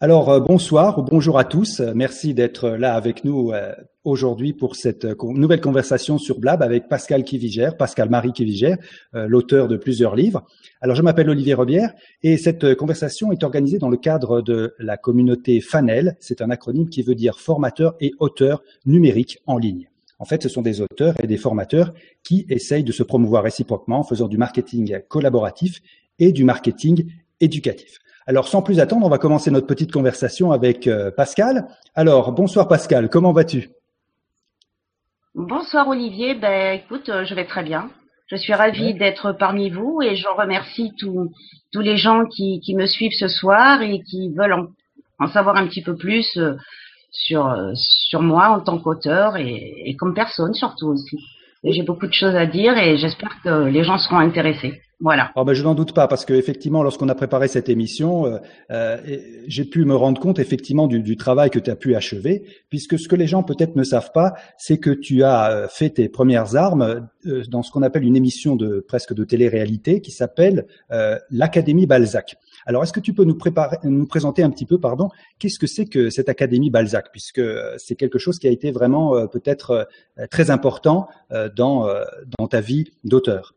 Alors euh, bonsoir ou bonjour à tous. Merci d'être là avec nous euh, aujourd'hui pour cette euh, nouvelle conversation sur Blab avec Pascal Kivigère, Pascal Marie Kivigère, l'auteur de plusieurs livres. Alors je m'appelle Olivier Robière et cette conversation est organisée dans le cadre de la communauté FANEL. C'est un acronyme qui veut dire formateur et auteur numérique en ligne. En fait, ce sont des auteurs et des formateurs qui essayent de se promouvoir réciproquement en faisant du marketing collaboratif et du marketing éducatif. Alors, sans plus attendre, on va commencer notre petite conversation avec euh, Pascal. Alors, bonsoir Pascal, comment vas-tu? Bonsoir Olivier, ben écoute, euh, je vais très bien. Je suis ravie d'être parmi vous et je remercie tous les gens qui, qui, me suivent ce soir et qui veulent en, savoir un petit peu plus euh, sur, sur moi en tant qu'auteur et, et comme personne surtout aussi. J'ai beaucoup de choses à dire et j'espère que les gens seront intéressés. Voilà. Alors, ben, je n'en doute pas parce qu'effectivement, lorsqu'on a préparé cette émission, euh, euh, j'ai pu me rendre compte effectivement du, du travail que tu as pu achever, puisque ce que les gens peut-être ne savent pas, c'est que tu as euh, fait tes premières armes euh, dans ce qu'on appelle une émission de presque de télé-réalité qui s'appelle euh, l'Académie Balzac. Alors, est-ce que tu peux nous, préparer, nous présenter un petit peu, pardon, qu'est-ce que c'est que cette Académie Balzac, puisque c'est quelque chose qui a été vraiment peut-être très important dans, dans ta vie d'auteur?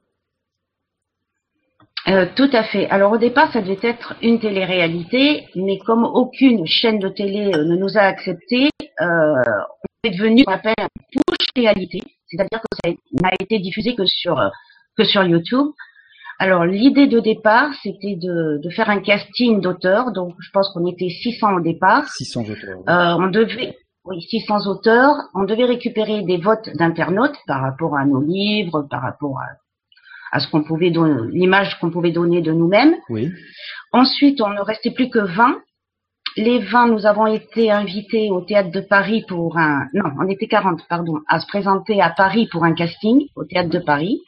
Euh, tout à fait. Alors au départ, ça devait être une télé-réalité, mais comme aucune chaîne de télé euh, ne nous a accepté, euh, on est devenu ce qu'on appelle une push-réalité, c'est-à-dire que ça n'a été diffusé que sur que sur YouTube. Alors l'idée de départ, c'était de, de, faire un casting d'auteurs, donc je pense qu'on était 600 au départ. 600 auteurs. Euh, on devait oui, 600 auteurs. On devait récupérer des votes d'internautes par rapport à nos livres, par rapport à à ce qu'on pouvait donner, l'image qu'on pouvait donner de nous-mêmes. Oui. Ensuite, on ne restait plus que 20. Les 20, nous avons été invités au théâtre de Paris pour un, non, on était 40, pardon, à se présenter à Paris pour un casting au théâtre de Paris.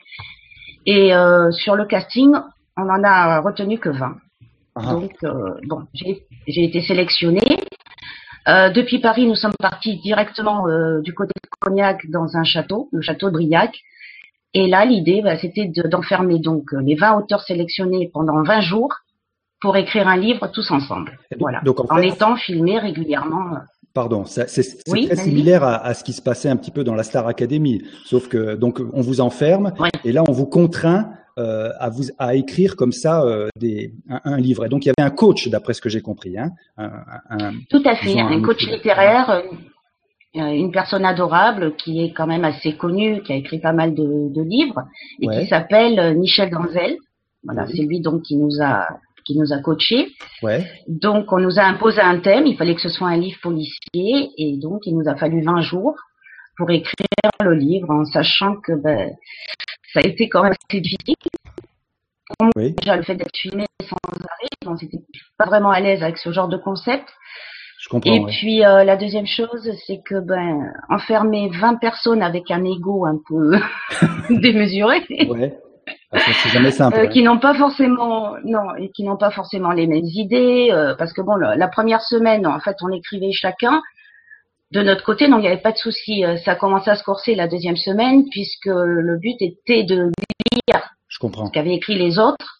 Et euh, sur le casting, on en a retenu que 20. Ah. Donc, euh, bon, j'ai été sélectionnée. Euh, depuis Paris, nous sommes partis directement euh, du côté de Cognac dans un château, le château de Briac, et là, l'idée, bah, c'était d'enfermer donc les 20 auteurs sélectionnés pendant 20 jours pour écrire un livre tous ensemble. voilà. en, étant filmés régulièrement. Pardon, c'est très similaire à, ce qui se passait un petit peu dans la Star Academy, sauf que donc on vous enferme et là on vous contraint euh, à vous à écrire comme ça euh, des, un, livre. Et donc il y avait un coach, d'après ce que j'ai compris, hein, un, Tout à fait, un, coach littéraire, une personne adorable qui est quand même assez connue, qui a écrit pas mal de, de livres et qui s'appelle euh, Michel Ganzel. Voilà, c'est lui donc qui nous a qui nous a coachés. Ouais. Donc on nous a imposé un thème, il fallait que ce soit un livre policier et donc il nous a fallu 20 jours pour écrire le livre en sachant que ben, ça a été quand même assez difficile. Oui. Déjà le fait d'être filmé sans arrêt, donc c'était pas vraiment à l'aise avec ce genre de concept. Et puis euh, la deuxième chose, c'est que ben enfermer 20 personnes avec un ego un peu démesuré. Ouais. C'est jamais simple. Euh, qui n'ont pas forcément non et qui n'ont pas forcément les mêmes idées euh, parce que bon la, première semaine en fait on écrivait chacun de notre côté donc il n'y avait pas de souci ça a commencé à se corser la deuxième semaine puisque le but était de lire Je comprends. ce qu'avaient écrit les autres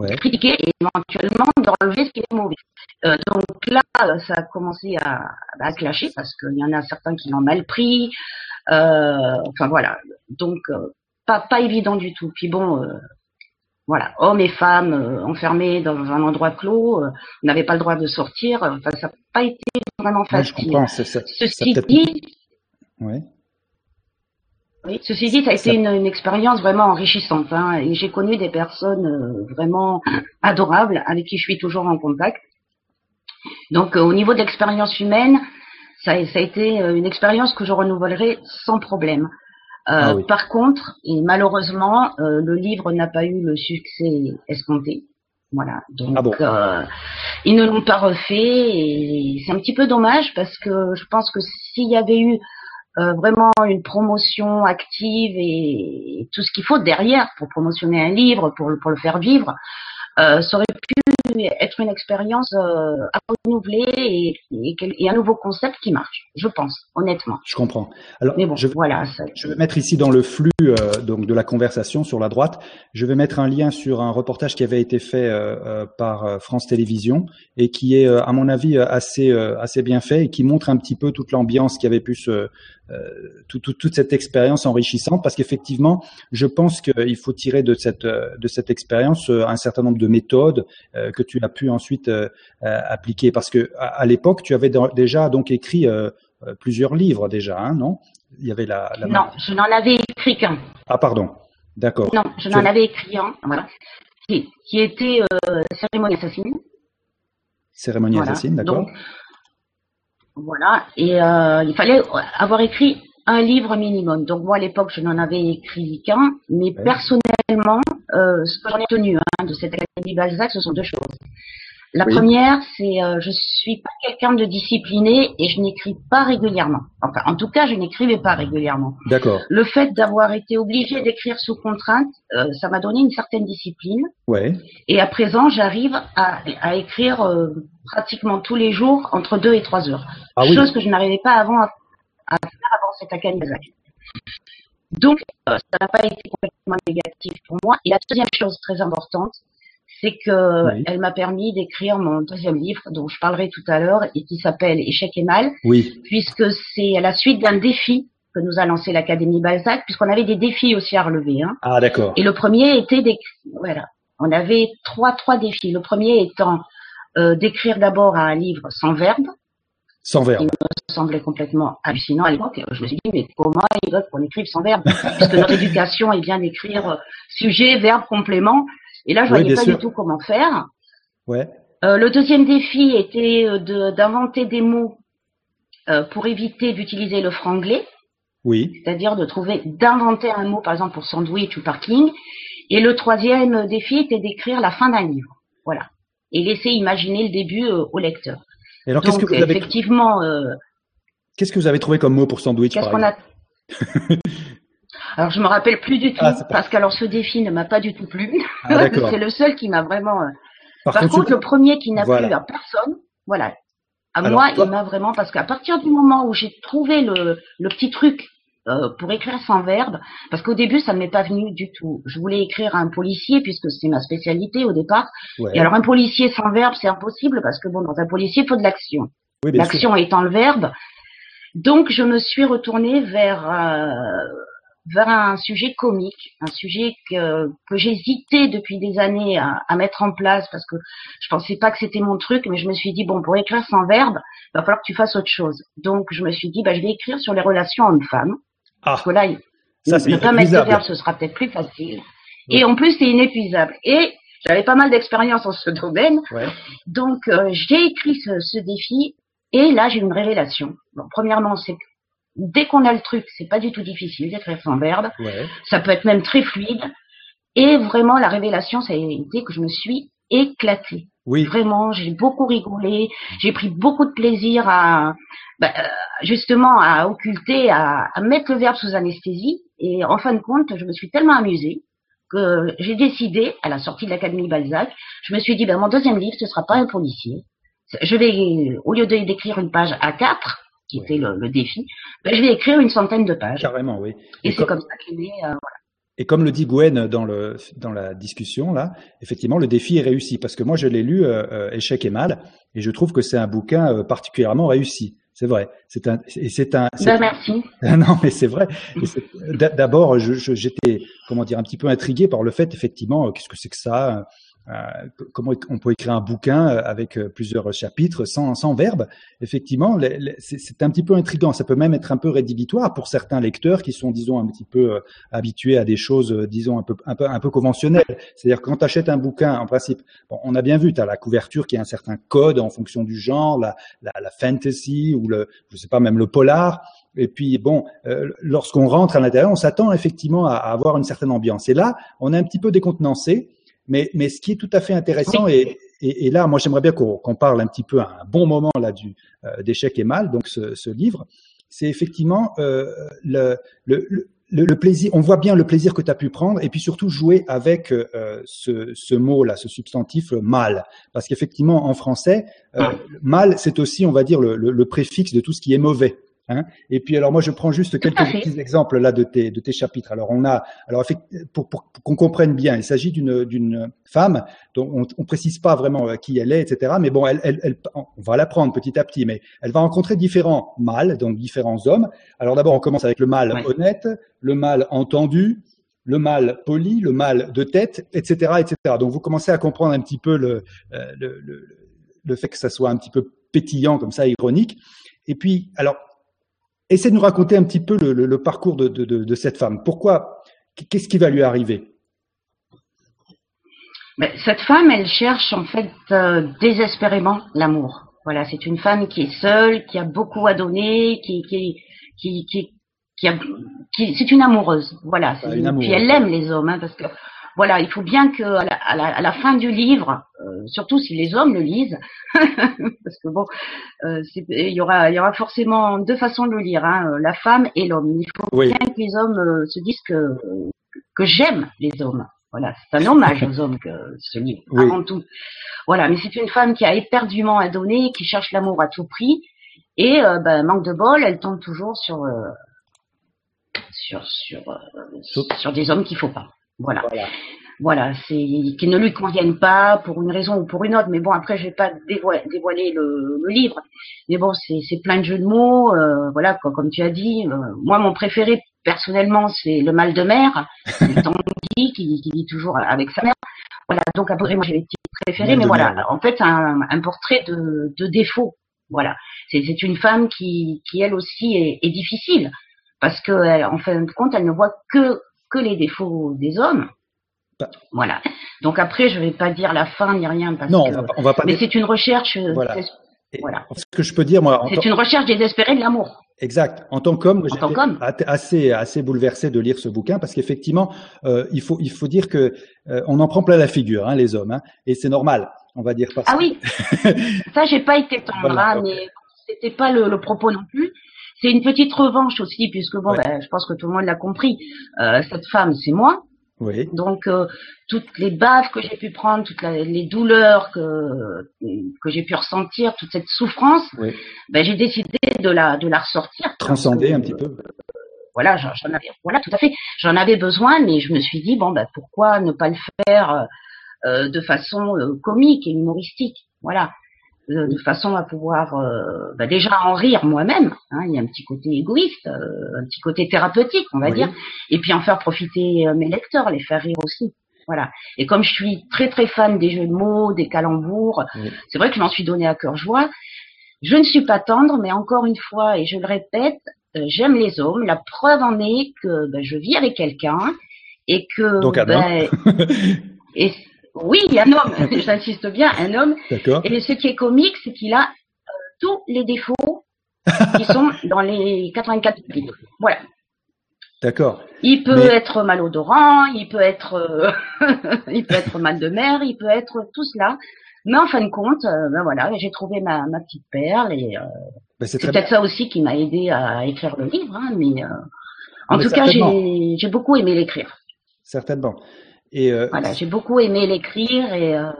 ouais. critiquer et éventuellement d'enlever ce qui est mauvais. Euh, donc là, ça a commencé à, à clasher parce qu'il y en a certains qui l'ont mal pris. Euh, enfin voilà, donc euh, pas pas évident du tout. Puis bon, voilà, hommes et femmes enfermés dans un endroit clos, on n'avait pas le droit de sortir. Enfin, ça n'a pas été vraiment facile. je comprends. Ceci dit, ouais. Oui, ceci dit, ça a été une, une expérience vraiment enrichissante. Hein, et j'ai connu des personnes euh, vraiment adorables avec qui je suis toujours en contact. Donc, euh, au niveau de l'expérience humaine, ça, ça, a été euh, une expérience que je renouvellerai sans problème. Ah par contre, et malheureusement, le livre n'a pas eu le succès escompté. Voilà. Donc, ah ils ne l'ont pas refait et c'est un petit peu dommage parce que je pense que s'il y avait eu euh, vraiment une promotion active et, tout ce qu'il faut derrière pour promotionner un livre, pour, pour le faire vivre, euh, ça aurait pu être une expérience euh, à renouveler et, et, un nouveau concept qui marche, je pense, honnêtement. Je comprends. Alors, Mais bon, je, voilà. Je vais mettre ici dans le flux euh, donc de la conversation sur la droite, je vais mettre un lien sur un reportage qui avait été fait euh, euh par France Télévisions et qui est, à mon avis, assez assez bien fait et qui montre un petit peu toute l'ambiance qui avait pu se euh, tout, toute cette expérience enrichissante parce qu'effectivement, je pense qu'il faut tirer de cette de cette expérience euh, un certain nombre de méthodes euh, que tu as pu ensuite appliquer parce que à, l'époque, tu avais déjà donc écrit plusieurs livres déjà, hein, non? Il y avait la, la... Non, je n'en avais écrit qu'un. Ah pardon, d'accord. Non, je n'en avais écrit un, voilà, qui, qui était cérémonie assassine. Cérémonie assassine, d'accord. Voilà, et euh, il fallait avoir écrit un livre minimum. Donc moi à l'époque je n'en avais écrit qu'un, mais personnellement, euh, ce que j'en ai tenu hein, de cette Académie Balzac, ce sont deux choses. La première, c'est euh, je suis pas quelqu'un de discipliné et je n'écris pas régulièrement. Enfin, en tout cas, je n'écrivais pas régulièrement. D'accord. Le fait d'avoir été obligé d'écrire sous contrainte, euh, ça m'a donné une certaine discipline. Ouais. Et à présent, j'arrive à, à, écrire euh, pratiquement tous les jours entre deux et trois heures. Ah, Chose que je n'arrivais pas avant à, à, faire avant cette académie. Donc, euh, ça n'a pas été complètement négatif pour moi. Et la deuxième chose très importante, c'est que elle m'a permis d'écrire mon deuxième livre dont je parlerai tout à l'heure et qui s'appelle Échec et mal, oui. puisque c'est à la suite d'un défi que nous a lancé l'Académie Balzac, puisqu'on avait des défis aussi à relever. Hein. Ah d'accord. Et le premier était d'écrire, voilà, on avait trois trois défis. Le premier étant euh, d'écrire d'abord un livre sans verbe. Sans verbe. Il me semblait complètement hallucinant à l'époque. Je me suis dit, mais comment il veut qu'on écrive sans verbe? Puisque notre éducation est bien d'écrire sujet, verbe, complément. Et là, je ne voyais pas du tout comment faire. Ouais. Euh, le deuxième défi était euh, d'inventer des mots euh, pour éviter d'utiliser le franglais. Oui. C'est-à-dire de trouver, d'inventer un mot, par exemple pour sandwich ou parking. Et le troisième défi était d'écrire la fin d'un livre. Voilà. Et laisser imaginer le début au lecteur. Et alors, qu'est-ce que vous avez effectivement. Qu'est-ce que vous avez trouvé comme mot pour sandwich Qu'est-ce qu'on a Alors je me rappelle plus du tout ah, parce qu'alors ce défi ne m'a pas du tout plu. Ah, c'est le seul qui m'a vraiment. Euh, par, contre, le premier qui n'a plu à personne, voilà. À moi, il m'a vraiment parce qu'à partir du moment où j'ai trouvé le, le petit truc euh, pour écrire sans verbe, parce qu'au début ça ne m'est pas venu du tout. Je voulais écrire un policier puisque c'est ma spécialité au départ. Et alors un policier sans verbe c'est impossible parce que bon dans un policier il faut de l'action. l'action étant le verbe. Donc je me suis retournée vers euh, vers un sujet comique, un sujet que, que j'hésitais depuis des années à, à, mettre en place parce que je pensais pas que c'était mon truc, mais je me suis dit bon pour écrire sans verbe, il va falloir que tu fasses autre chose. Donc je me suis dit bah je vais écrire sur les relations hommes-femmes. Ah, parce que là, ça, ne pas mettre de verbe, ce sera peut-être plus facile. Et en plus c'est inépuisable. Et j'avais pas mal d'expérience en ce domaine, ouais. donc euh, j'ai écrit ce, ce défi et là j'ai une révélation. Bon, premièrement c'est dès qu'on a le truc, c'est pas du tout difficile d'écrire sans verbe. Ça peut être même très fluide. Et vraiment, la révélation, ça a été que je me suis éclatée. Oui. Vraiment, j'ai beaucoup rigolé. J'ai pris beaucoup de plaisir à, bah, euh, justement, à occulter, à, à, mettre le verbe sous anesthésie. Et en fin de compte, je me suis tellement amusée que j'ai décidé, à la sortie de l'Académie Balzac, je me suis dit, ben, mon deuxième livre, ce sera pas un policier. Je vais, au lieu d'écrire une page à quatre, qui était le, défi, ben, je vais écrire une centaine de pages. Carrément, oui. Et, c'est comme, ça qu'il est. Euh, voilà. Et comme le dit Gwen dans, le, dans la discussion, là, effectivement, le défi est réussi. Parce que moi, je l'ai lu, euh, euh, Échec et mal, et je trouve que c'est un bouquin particulièrement réussi. C'est vrai. C'est un, c'est un. Ben, merci. non, mais c'est vrai. D'abord, j'étais, comment dire, un petit peu intrigué par le fait, effectivement, qu'est-ce que c'est que ça euh, comment on peut écrire un bouquin euh, avec euh, plusieurs chapitres sans, sans verbe Effectivement, c'est un petit peu intrigant. Ça peut même être un peu rédhibitoire pour certains lecteurs qui sont, disons, un petit peu habitués à des choses, disons, un peu, un peu, un peu conventionnelles. C'est-à-dire quand tu achètes un bouquin, en principe, on a bien vu, tu as la couverture qui a un certain code en fonction du genre, la, la, la fantasy ou le, je sais pas, même le polar. Et puis bon, lorsqu'on rentre à l'intérieur, on s'attend effectivement à, à, avoir une certaine ambiance. Et là, on est un petit peu décontenancé. Mais, mais ce qui est tout à fait intéressant, et, et, là, moi, j'aimerais bien qu'on parle un petit peu à un bon moment là du euh, d'échec et mal, donc ce, ce livre, c'est effectivement euh, le, le, le, plaisir, on voit bien le plaisir que tu as pu prendre, et puis surtout jouer avec euh, ce, ce mot-là, ce substantif mal, parce qu'effectivement en français, euh, mal c'est aussi, on va dire, le, le, préfixe de tout ce qui est mauvais. Hein et puis alors moi je prends juste quelques petits exemples là de tes de tes chapitres. Alors on a alors pour, pour, qu'on comprenne bien, il s'agit d'une d'une femme dont on, on précise pas vraiment euh, qui elle est, etc. Mais bon, elle, elle, elle on va l'apprendre petit à petit, mais elle va rencontrer différents mâles, donc différents hommes. Alors d'abord on commence avec le mâle honnête, le mâle entendu, le mâle poli, le mâle de tête, etc., etc. Donc vous commencez à comprendre un petit peu le, euh, le, le, le fait que ça soit un petit peu pétillant comme ça, ironique. Et puis, alors, Essaie de nous raconter un petit peu le, parcours de, cette femme. Pourquoi Qu'est-ce qui va lui arriver? Cette femme, elle cherche en fait euh, désespérément l'amour. Voilà, c'est une femme qui est seule, qui a beaucoup à donner, qui, qui, qui, qui, a, c'est une amoureuse. Voilà, puis elle aime les hommes, hein, parce que voilà, il faut bien que à la, fin du livre, euh, surtout si les hommes le lisent, parce que bon, euh, il y aura, il y aura forcément deux façons de le lire, hein, la femme et l'homme. Il faut bien que les hommes euh, se disent que que j'aime les hommes. Voilà, c'est un hommage aux hommes que ce livre, avant tout. Voilà, mais c'est une femme qui a éperdument à donner, qui cherche l'amour à tout prix, et ben, manque de bol, elle tombe toujours sur sur sur, sur des hommes qu'il faut pas. Voilà. Voilà, c'est qui ne lui conviennent pas pour une raison ou pour une autre. Mais bon, après, je vais pas dévoiler, le, livre. Mais bon, c'est plein de jeux de mots. Euh, voilà, quoi, comme tu as dit. Euh, moi, mon préféré, personnellement, c'est le mal de mer. Tanguy qui, qui vit toujours avec sa mère. Voilà, donc après, moi, j'ai les petits préférés. Mais voilà, en fait, un, un portrait de, de défaut. Voilà, c'est une femme qui, qui elle aussi est, est difficile parce que, en fin de compte, elle ne voit que que les défauts des hommes. Bah. Voilà. Donc après, je vais pas dire la fin ni rien parce non, que. On va on va pas mais c'est une recherche. Euh, voilà. voilà. Ce que je peux dire, moi. C'est une recherche désespérée de l'amour. Exact. En tant qu'homme, j'étais assez assez bouleversé de lire ce bouquin parce qu'effectivement, euh, il faut il faut dire que euh, on en prend plein la figure, hein, les hommes, hein, et c'est normal, on va dire. Parce ah oui. Ça, j'ai pas été tendre, voilà. Hein, mais c'était pas le, le propos non plus. C'est une petite revanche aussi, puisque bon, ben, je pense que tout le monde l'a compris. Euh, cette femme, c'est moi. Oui. Donc euh, toutes les baves que j'ai pu prendre, toutes les douleurs que que j'ai pu ressentir, toute cette souffrance, oui. ben, j'ai décidé de la de la ressortir. Transcender un petit peu. voilà, j'en avais, voilà, tout à fait. J'en avais besoin, mais je me suis dit bon, ben pourquoi ne pas le faire euh, de façon comique et humoristique, voilà de, façon à pouvoir euh, bah déjà en rire moi-même. Hein, il y a un petit côté égoïste, euh, un petit côté thérapeutique, on va dire, et puis en faire profiter euh, mes lecteurs, les faire rire aussi. Voilà. Et comme je suis très très fan des jeux de mots, des calembours, c'est vrai que je m'en suis donné à cœur joie. Je ne suis pas tendre, mais encore une fois, et je le répète, j'aime les hommes. La preuve en est que ben, je vis avec quelqu'un et que Donc, ben, et oui, un homme, j'insiste bien, un homme. Et ce qui est comique, c'est qu'il a euh, tous les défauts qui sont dans les 84 livres. Voilà. D'accord. Il peut être malodorant, il peut être, euh, il peut être mal de mer, il peut être tout cela. Mais en fin de compte, euh, ben voilà, j'ai trouvé ma, ma, petite perle et ben c'est peut-être ça aussi qui m'a aidé à écrire le livre. Hein, mais en tout cas, j'ai beaucoup aimé l'écrire. Certainement. Et euh, voilà, j'ai beaucoup aimé l'écrire et euh,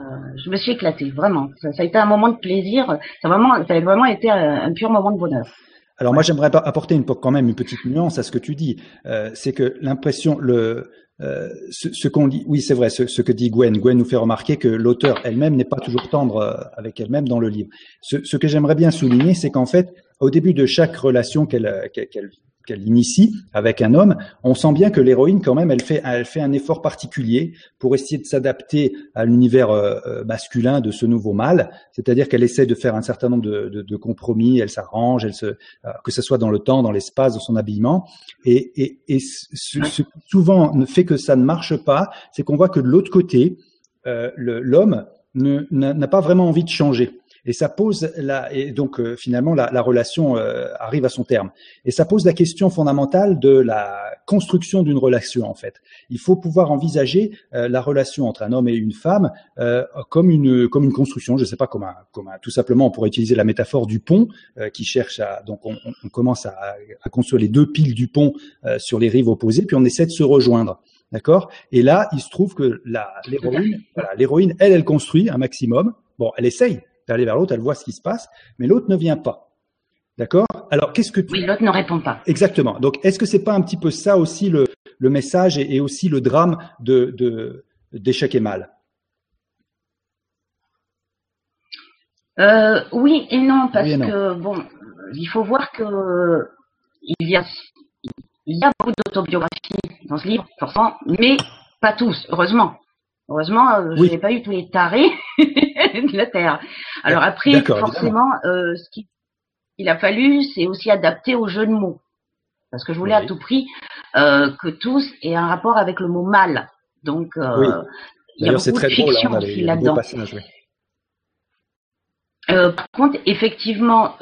je me suis éclatée, vraiment. Ça, ça, a été un moment de plaisir. Ça a vraiment, ça a vraiment été un, un pur moment de bonheur. Alors moi, j'aimerais apporter une, quand même une petite nuance à ce que tu dis. Euh, c'est que l'impression, le, euh, ce, ce qu'on dit, oui, c'est vrai, ce, ce, que dit Gwen. Gwen nous fait remarquer que l'auteur elle-même n'est pas toujours tendre euh, avec elle-même dans le livre. Ce, ce que j'aimerais bien souligner, c'est qu'en fait, au début de chaque relation qu'elle qu'elle qu'elle initie avec un homme, on sent bien que l'héroïne, quand même, elle fait, elle fait un effort particulier pour essayer de s'adapter à l'univers euh, euh, masculin de ce nouveau mâle. C'est-à-dire qu'elle essaie de faire un certain nombre de, de, de compromis, elle s'arrange, elle se, euh, que ce soit dans le temps, dans l'espace, dans son habillement. Et, et, et ce, ce, souvent ne fait que ça ne marche pas, c'est qu'on voit que de l'autre côté, l'homme n'a pas vraiment envie de changer. Et ça pose la, et donc euh, finalement la, la relation euh, arrive à son terme. Et ça pose la question fondamentale de la construction d'une relation en fait. Il faut pouvoir envisager la relation entre un homme et une femme comme une comme une construction. Je sais pas comment comme tout simplement on pourrait utiliser la métaphore du pont qui cherche à donc on, on commence à, à, construire les deux piles du pont sur les rives opposées puis on essaie de se rejoindre. D'accord? Et là, il se trouve que l'héroïne, voilà, l'héroïne, elle, elle construit un maximum. Bon, elle essaye d'aller vers l'autre, elle voit ce qui se passe, mais l'autre ne vient pas. D'accord? Alors, qu'est-ce que tu... Oui, l'autre ne répond pas. Exactement. Donc, est-ce que c'est pas un petit peu ça aussi le, le message et, aussi le drame de d'échec et mal? Euh, Oui et non, parce que bon, il faut voir que il y a il y a beaucoup d'autobiographies dans ce livre, forcément, mais pas tous, heureusement. Heureusement, euh, je n'ai pas eu tous les tarés de la Terre. Alors après, forcément, euh, ce qu'il a fallu, c'est aussi adapter au jeu de mots. Parce que je voulais à tout prix euh, que tous aient un rapport avec le mot mal. Donc, euh, il y a beaucoup de fiction aussi là-dedans. par contre, effectivement,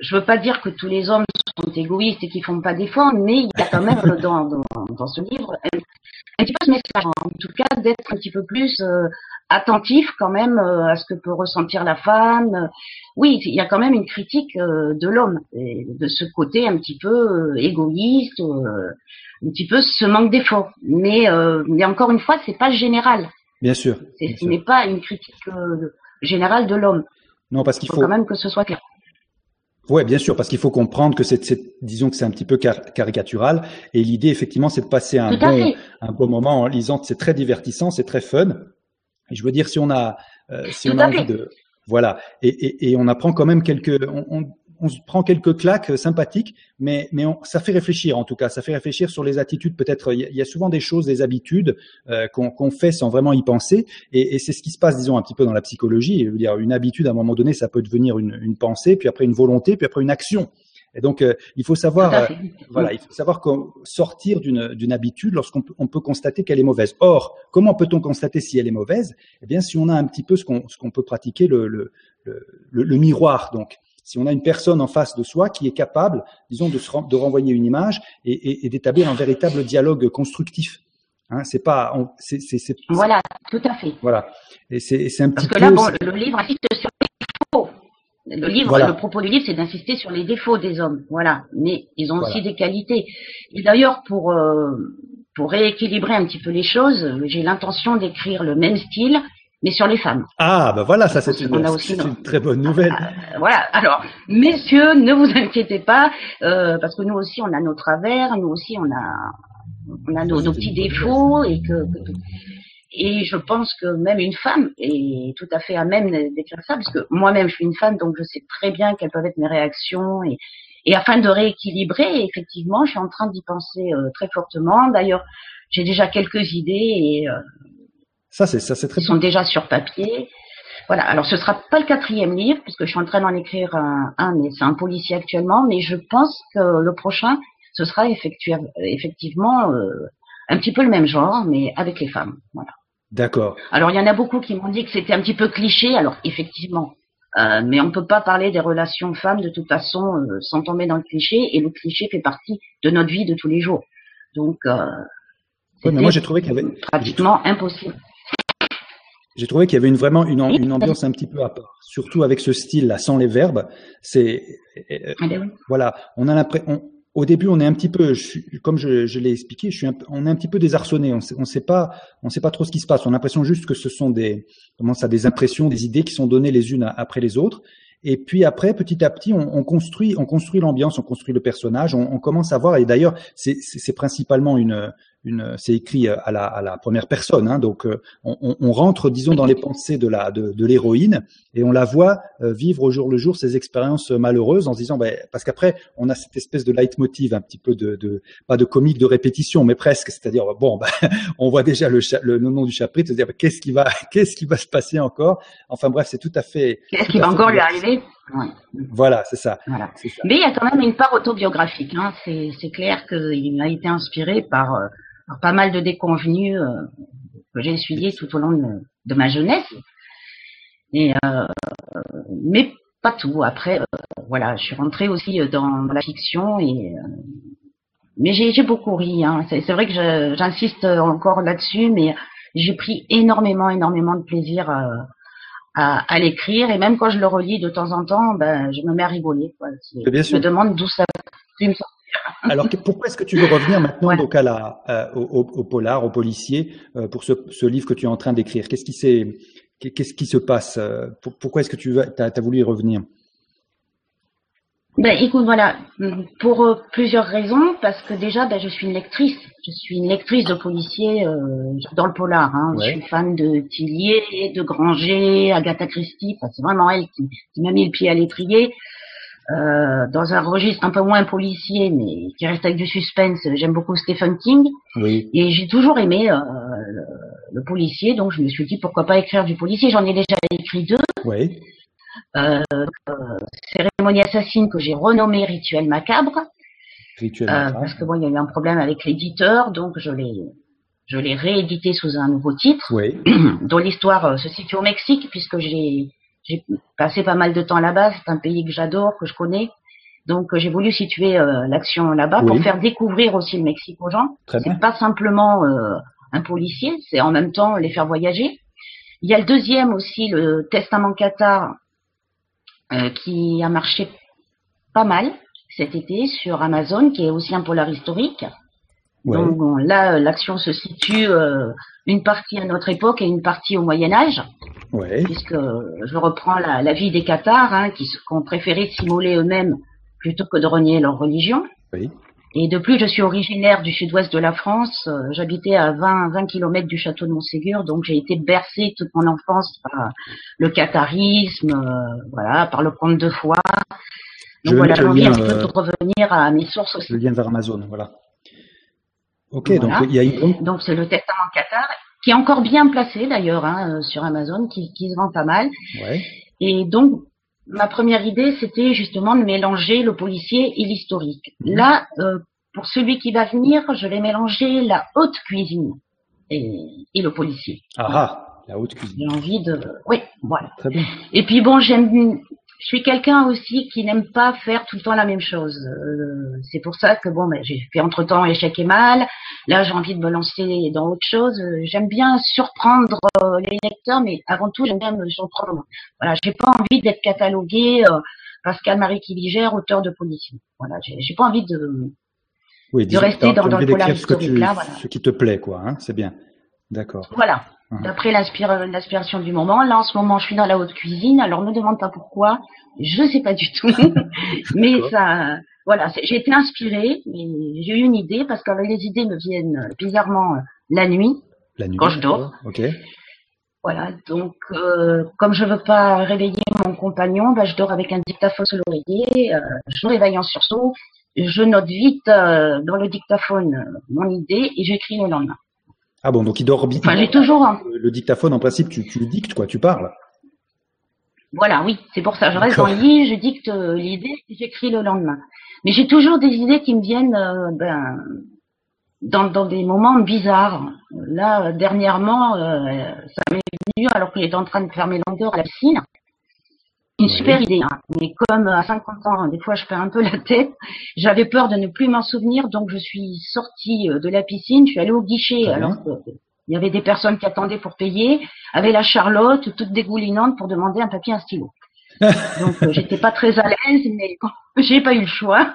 je veux pas dire que tous les hommes sont égoïstes et qu'ils font pas d'efforts, mais il y a quand même dans, dans, dans, ce livre un, petit peu ce message, en tout cas d'être un petit peu plus euh, attentif quand même euh, à ce que peut ressentir la femme. Oui, il y a quand même une critique euh, de l'homme, de ce côté un petit peu égoïste, un petit peu ce manque d'effort. Mais, mais encore une fois, c'est pas général. Bien sûr. ce n'est pas une critique générale de l'homme. Non, parce qu'il faut, faut quand même que ce soit clair. Ouais, bien sûr, parce qu'il faut comprendre que c'est, disons que c'est un petit peu caricatural, et l'idée effectivement, c'est de passer un bon, un bon moment en lisant. C'est très divertissant, c'est très fun. Et je veux dire, si on a, euh, si on a envie de, voilà, et, et, et, on apprend quand même quelques, on, on, on se prend quelques claques sympathiques, mais, mais ça fait réfléchir en tout cas. Ça fait réfléchir sur les attitudes. Peut-être il y, a souvent des choses, des habitudes euh, qu'on fait sans vraiment y penser, et, et c'est ce qui se passe, disons, un petit peu dans la psychologie. Je veux dire, une habitude à un moment donné, ça peut devenir une, une pensée, puis après une volonté, puis après une action. Et donc, euh, il faut savoir, euh, voilà, il faut savoir sortir d'une habitude lorsqu'on peut, on peut constater qu'elle est mauvaise. Or, comment peut-on constater si elle est mauvaise? Eh bien, si on a un petit peu ce qu'on peut pratiquer le, le, le, le, miroir. Donc, si on a une personne en face de soi qui est capable, disons, de, se, de renvoyer une image et, et, et d'établir un véritable dialogue constructif. Hein, c'est pas, c'est, voilà, tout à fait. Voilà, et c'est, c'est un petit Parce que là, bon, le livre insiste sur les défauts. Le livre, le propos du livre, c'est d'insister sur les défauts des hommes. Voilà, mais ils ont aussi des qualités. Et d'ailleurs, pour euh, pour rééquilibrer un petit peu les choses, j'ai l'intention d'écrire le même style mais sur les femmes. Ah, ben voilà, ça c'est une, une, très bonne nouvelle. Ah, voilà, alors, messieurs, ne vous inquiétez pas, euh, parce que nous aussi, on a nos travers, nous aussi, on a, on a nos, petits défauts, et que, et je pense que même une femme est tout à fait à même d'écrire ça, parce que moi-même, je suis une femme, donc je sais très bien quelles peuvent être mes réactions, et, et afin de rééquilibrer, effectivement, je suis en train d'y penser euh, très fortement. D'ailleurs, j'ai déjà quelques idées, et... Ça, c'est ça, c'est très. Ils sont déjà sur papier. Voilà. Alors, ce sera pas le quatrième livre puisque je suis en train d'en écrire un, mais c'est un policier actuellement. Mais je pense que le prochain, ce sera effectivement euh, un petit peu le même genre, mais avec les femmes. Voilà. D'accord. Alors, il y en a beaucoup qui m'ont dit que c'était un petit peu cliché. Alors, effectivement. Euh, mais on ne peut pas parler des relations femmes de toute façon euh, sans tomber dans le cliché, et le cliché fait partie de notre vie de tous les jours. Donc, euh, moi j'ai trouvé qu'il y avait pratiquement impossible. J'ai trouvé qu'il y avait une, vraiment une, une, ambiance un petit peu à part, surtout avec ce style-là, sans les verbes. C'est ben voilà, on a l'impression. Au début, on est un petit peu, comme je, je l'ai expliqué, je suis un, on est un petit peu désarçonné. On on sait pas, on sait pas trop ce qui se passe. On a l'impression juste que ce sont des, comment ça, des impressions, des idées qui sont données les unes après les autres. Et puis après, petit à petit, on, on construit, on construit l'ambiance, on construit le personnage, on, on, commence à voir. Et d'ailleurs, c'est principalement une, c'est écrit à la, à la, première personne, hein, donc euh, on, on, rentre, disons, dans les pensées de la de, de l'héroïne et on la voit euh, vivre au jour le jour ces expériences malheureuses en se disant, ben, parce qu'après on a cette espèce de leitmotiv, un petit peu de, de pas de comique de répétition, mais presque, c'est-à-dire bon, ben, on voit déjà le, le, nom du chapitre, c'est-à-dire ben, qu'est-ce qui va qu'est-ce qui va se passer encore? Enfin bref, c'est tout à fait. Qu'est-ce qui va encore lui arriver? Voilà, c'est ça, voilà. Mais il y a quand même une part autobiographique. Hein. C'est clair qu'il a été inspiré par pas mal de déconvenus euh, que j'ai essuyés tout au long de, ma jeunesse. Et, euh, mais pas tout. Après, euh, voilà, je suis rentrée aussi dans la fiction et mais j'ai beaucoup ri. Hein. C'est vrai que j'insiste encore là-dessus, mais j'ai pris énormément, énormément de plaisir à, à, l'écrire. Et même quand je le relis de temps en temps, ben, je me mets à rigoler. Quoi. Je me demande d'où ça me. Alors pourquoi est-ce que tu veux revenir maintenant donc à la, au, au, polar, au policier, euh, pour ce, ce, livre que tu es en train d'écrire? Qu'est-ce qui s'est, qu'est-ce qui se passe euh, Pourquoi est-ce que tu as, as voulu y revenir? Ben, écoute, voilà, pour euh, plusieurs raisons, parce que déjà, ben, je suis une lectrice. Je suis une lectrice de policiers euh, dans le polar. Hein. Je suis fan de Tillier, de Granger, Agatha Christie. c'est vraiment elle qui, m'a mis le pied à l'étrier. Euh, dans un registre un peu moins policier, mais qui reste avec du suspense, j'aime beaucoup Stephen King. Oui. Et j'ai toujours aimé euh, le, le, policier, donc je me suis dit pourquoi pas écrire du policier. J'en ai déjà écrit deux. Oui. Euh, cérémonie assassine que j'ai renommée Rituel macabre. Rituel euh, parce que bon, il y a eu un problème avec l'éditeur, donc je l'ai je l'ai réédité sous un nouveau titre, oui. dont l'histoire se situe au Mexique, puisque j'ai j'ai passé pas mal de temps là-bas. C'est un pays que j'adore, que je connais. Donc j'ai voulu situer l'action là-bas pour faire découvrir aussi le Mexique aux gens. C'est pas simplement un policier, c'est en même temps les faire voyager. Il y a le deuxième aussi, le Testament Qatar, euh, qui a marché pas mal cet été sur Amazon, qui est aussi un polar historique. Donc là, l'action se situe euh, une partie à notre époque et une partie au Moyen Âge, puisque je reprends la, la vie des Cathares, hein, qui, qui, ont préféré s'immoler eux-mêmes plutôt que de renier leur religion. Oui. Et de plus, je suis originaire du sud-ouest de la France. Euh, j'habitais à 20, 20 km du château de Montségur, donc j'ai été bercée toute mon enfance par le catharisme, euh, voilà, par le conte de foi. Donc je voilà, j'ai envie un peu de revenir à mes sources aussi. Le lien vers Amazon, voilà. Ok, donc il y a une... Donc c'est le Testament Qatar, qui est encore bien placé d'ailleurs hein, sur Amazon, qui, qui, se vend pas mal. Ouais. Et donc ma première idée, c'était justement de mélanger le policier et l'historique. Mhm. Là, euh, pour celui qui va venir, je vais mélanger la haute cuisine et, et le policier. Ah, ah la haute cuisine. J'ai envie de, oui, voilà. Très bien. Et puis bon, j'aime je suis quelqu'un aussi qui n'aime pas faire tout le temps la même chose. Euh, c'est pour ça que bon, ben, j'ai fait entre temps échec et mal. Là, j'ai envie de me lancer dans autre chose. J'aime bien surprendre euh, les lecteurs, mais avant tout, j'aime bien me surprendre. Voilà, j'ai pas envie d'être catalogué euh, Pascal Marie Kiligère, auteur de policier. Voilà, j'ai pas envie de oui, de rester dans, dans le polar historique là. Voilà. Ce qui te plaît, quoi. Hein, c'est bien. D'accord. Voilà. D'après l'inspiration du moment. Là, en ce moment, je suis dans la haute cuisine. Alors, ne me demande pas pourquoi. Je sais pas du tout. mais ça, voilà, j'ai été inspirée. J'ai eu une idée parce que les idées me viennent bizarrement la nuit. La nuit. Quand je dors. Ok. Voilà. Donc, euh, comme je veux pas réveiller mon compagnon, bah, je dors avec un dictaphone sur l'oreiller. Euh, je me réveille en sursaut. Je note vite euh, dans le dictaphone mon idée et j'écris le lendemain. Ah bon, donc il dort vite. Enfin, j'ai toujours Le dictaphone, en principe, tu, tu dictes, quoi, tu parles. Voilà, oui, c'est pour ça. Je reste dans le lit, je dicte euh, l'idée j'écris le lendemain. Mais j'ai toujours des idées qui me viennent euh, ben, dans, dans, des moments bizarres. Là, dernièrement, euh, ça m'est venu alors que j'étais en train de faire mes longueurs à la piscine. Une super idée, hein. mais comme à 50 ans, des fois je perds un peu la tête, j'avais peur de ne plus m'en souvenir, donc je suis sortie euh, de la piscine, je suis allée au guichet, alors il y avait des personnes qui attendaient pour payer, avec la Charlotte toute dégoulinante pour demander un papier, un stylo. donc euh, j'étais pas très à l'aise, mais j'ai pas eu le choix.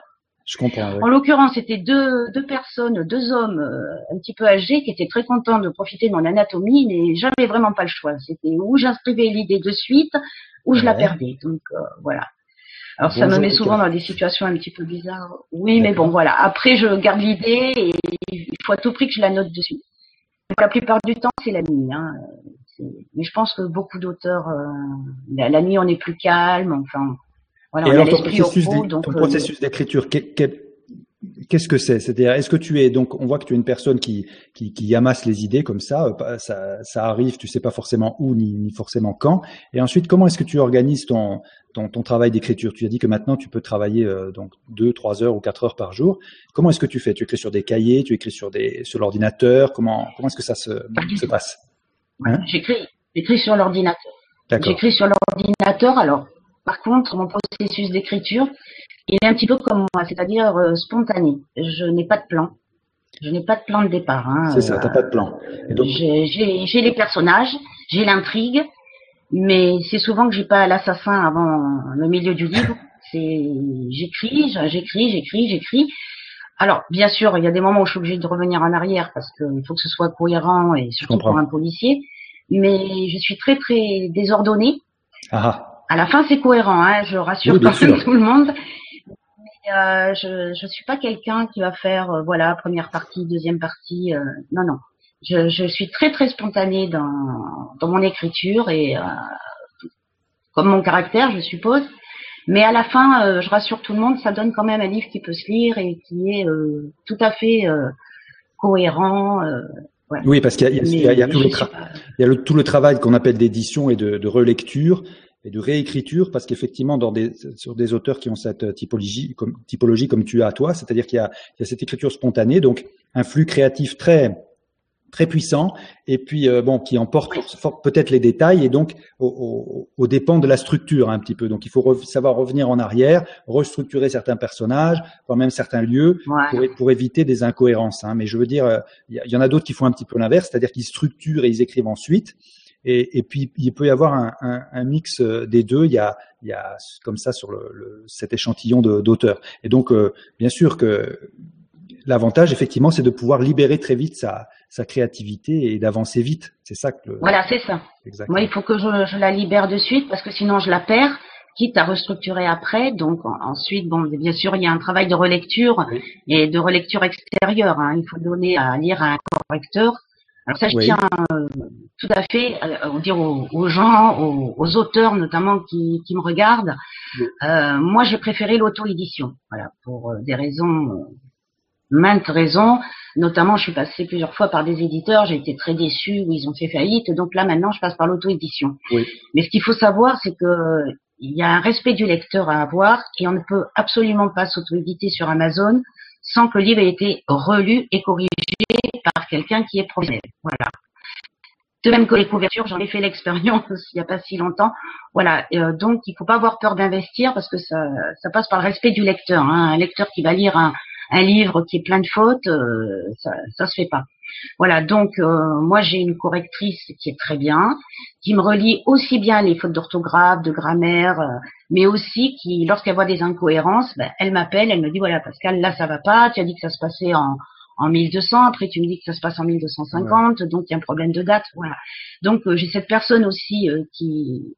Je comprends. En l'occurrence, c'était deux, deux personnes, deux hommes euh, un petit peu âgés qui étaient très contents de profiter de mon anatomie, mais j'avais vraiment pas le choix. C'était où j'inscrivais l'idée de suite, ou je la perdais. Donc euh, voilà. Alors ça me met souvent dans des situations un petit peu bizarres. Oui, mais bon voilà. Après, je garde l'idée et il faut à tout prix que je la note dessus. La plupart du temps, c'est la nuit. Hein. Mais je pense que beaucoup d'auteurs, euh, la, nuit, on est plus calme. Enfin, voilà, et alors ton processus, euh, processus d'écriture, Qu'est-ce que c'est? C'est-à-dire, est-ce que tu es donc, on voit que tu es une personne qui, qui, qui amasse les idées comme ça, euh, ça, ça arrive, tu sais pas forcément où ni, ni forcément quand. Et ensuite, comment est-ce que tu organises ton, ton, ton travail d'écriture? Tu as dit que maintenant tu peux travailler euh, donc deux, trois heures ou quatre heures par jour. Comment est-ce que tu fais? Tu écris sur des cahiers, tu écris sur des sur l'ordinateur? Comment comment est-ce que ça se, se passe? Hein J'écris, j'écris sur l'ordinateur. J'écris sur l'ordinateur. Alors, par contre, mon processus d'écriture, il est un petit peu comme moi, c'est-à-dire euh, spontané. Je n'ai pas de plan. Je n'ai pas de plan de départ. Hein. C'est ça, t'as pas de plan. Donc... J'ai les personnages, j'ai l'intrigue, mais c'est souvent que j'ai pas l'assassin avant le milieu du livre. C'est j'écris, j'écris, j'écris, j'écris. Alors, bien sûr, il y a des moments où je suis obligée de revenir en arrière parce qu'il faut que ce soit cohérent et surtout pour un policier. Mais je suis très très désordonnée. Ah. À la fin, c'est cohérent, hein, je rassure tout le monde. Euh, je je suis pas quelqu'un qui va faire euh, voilà première partie, deuxième partie. Euh, non non, je, je suis très très spontanée dans dans mon écriture et comme mon caractère, je suppose. Mais à la fin, je rassure tout le monde, ça donne quand même un livre qui peut se lire et qui est tout à fait cohérent. Oui, parce qu'il y a, y a, tout, le, tout le travail qu'on appelle d'édition et de, de relecture et de réécriture, parce qu'effectivement, dans des, sur des auteurs qui ont cette typologie, comme, typologie comme tu as à toi, c'est-à-dire qu'il y, y a, cette écriture spontanée, donc un flux créatif très très puissant, et puis euh, bon, qui emporte peut-être les détails, et donc au, au, dépend de la structure un petit peu. Donc il faut savoir revenir en arrière, restructurer certains personnages, voire même certains lieux, pour, pour, éviter des incohérences. Hein. Mais je veux dire, euh, il y, en a d'autres qui font un petit peu l'inverse, c'est-à-dire qu'ils structurent et ils écrivent ensuite. Et, et, puis il peut y avoir un, un, un, mix euh, des deux. Il y a, il y a comme ça sur le, le cet échantillon d'auteurs. Et donc euh, bien sûr que l'avantage effectivement, c'est de pouvoir libérer très vite sa, sa créativité et d'avancer vite. C'est ça que. Le... Voilà, c'est ça. Exactement. Moi, il faut que je, je, la libère de suite parce que sinon je la perds quitte à restructurer après. Donc ensuite, bon, bien sûr, il y a un travail de relecture et de relecture extérieure. Hein. Il faut donner à lire à un correcteur alors ça, je tiens euh, tout à fait à, dire aux, gens, aux, auteurs notamment qui, qui me regardent. Euh, moi, j'ai préféré l'auto-édition, voilà, pour euh, des raisons, maintes raisons. Notamment, je suis passée plusieurs fois par des éditeurs, j'ai été très déçue où ils ont fait faillite. Donc là, maintenant, je passe par l'auto-édition. Oui. Mais ce qu'il faut savoir, c'est que il y a un respect du lecteur à avoir et on ne peut absolument pas s'auto-éditer sur Amazon sans que le livre ait été relu et corrigé par quelqu'un qui est professionnel. Voilà. De même que les couvertures, j'en ai fait l'expérience il n'y a pas si longtemps. Voilà, euh, donc il faut pas avoir peur d'investir parce que ça, passe par le respect du lecteur. Hein. Un lecteur qui va lire un, livre qui est plein de fautes, euh, ça, ça se fait pas. Voilà, donc euh, moi j'ai une correctrice qui est très bien, qui me relie aussi bien les fautes d'orthographe, de grammaire, euh, mais aussi qui, lorsqu'elle voit des incohérences, ben, elle m'appelle, elle me dit voilà Pascal, là ça va pas, tu as dit que ça se passait en, en 1200, après tu me dis que ça se passe en 1250, donc il y a un problème de date, voilà. Donc j'ai cette personne aussi qui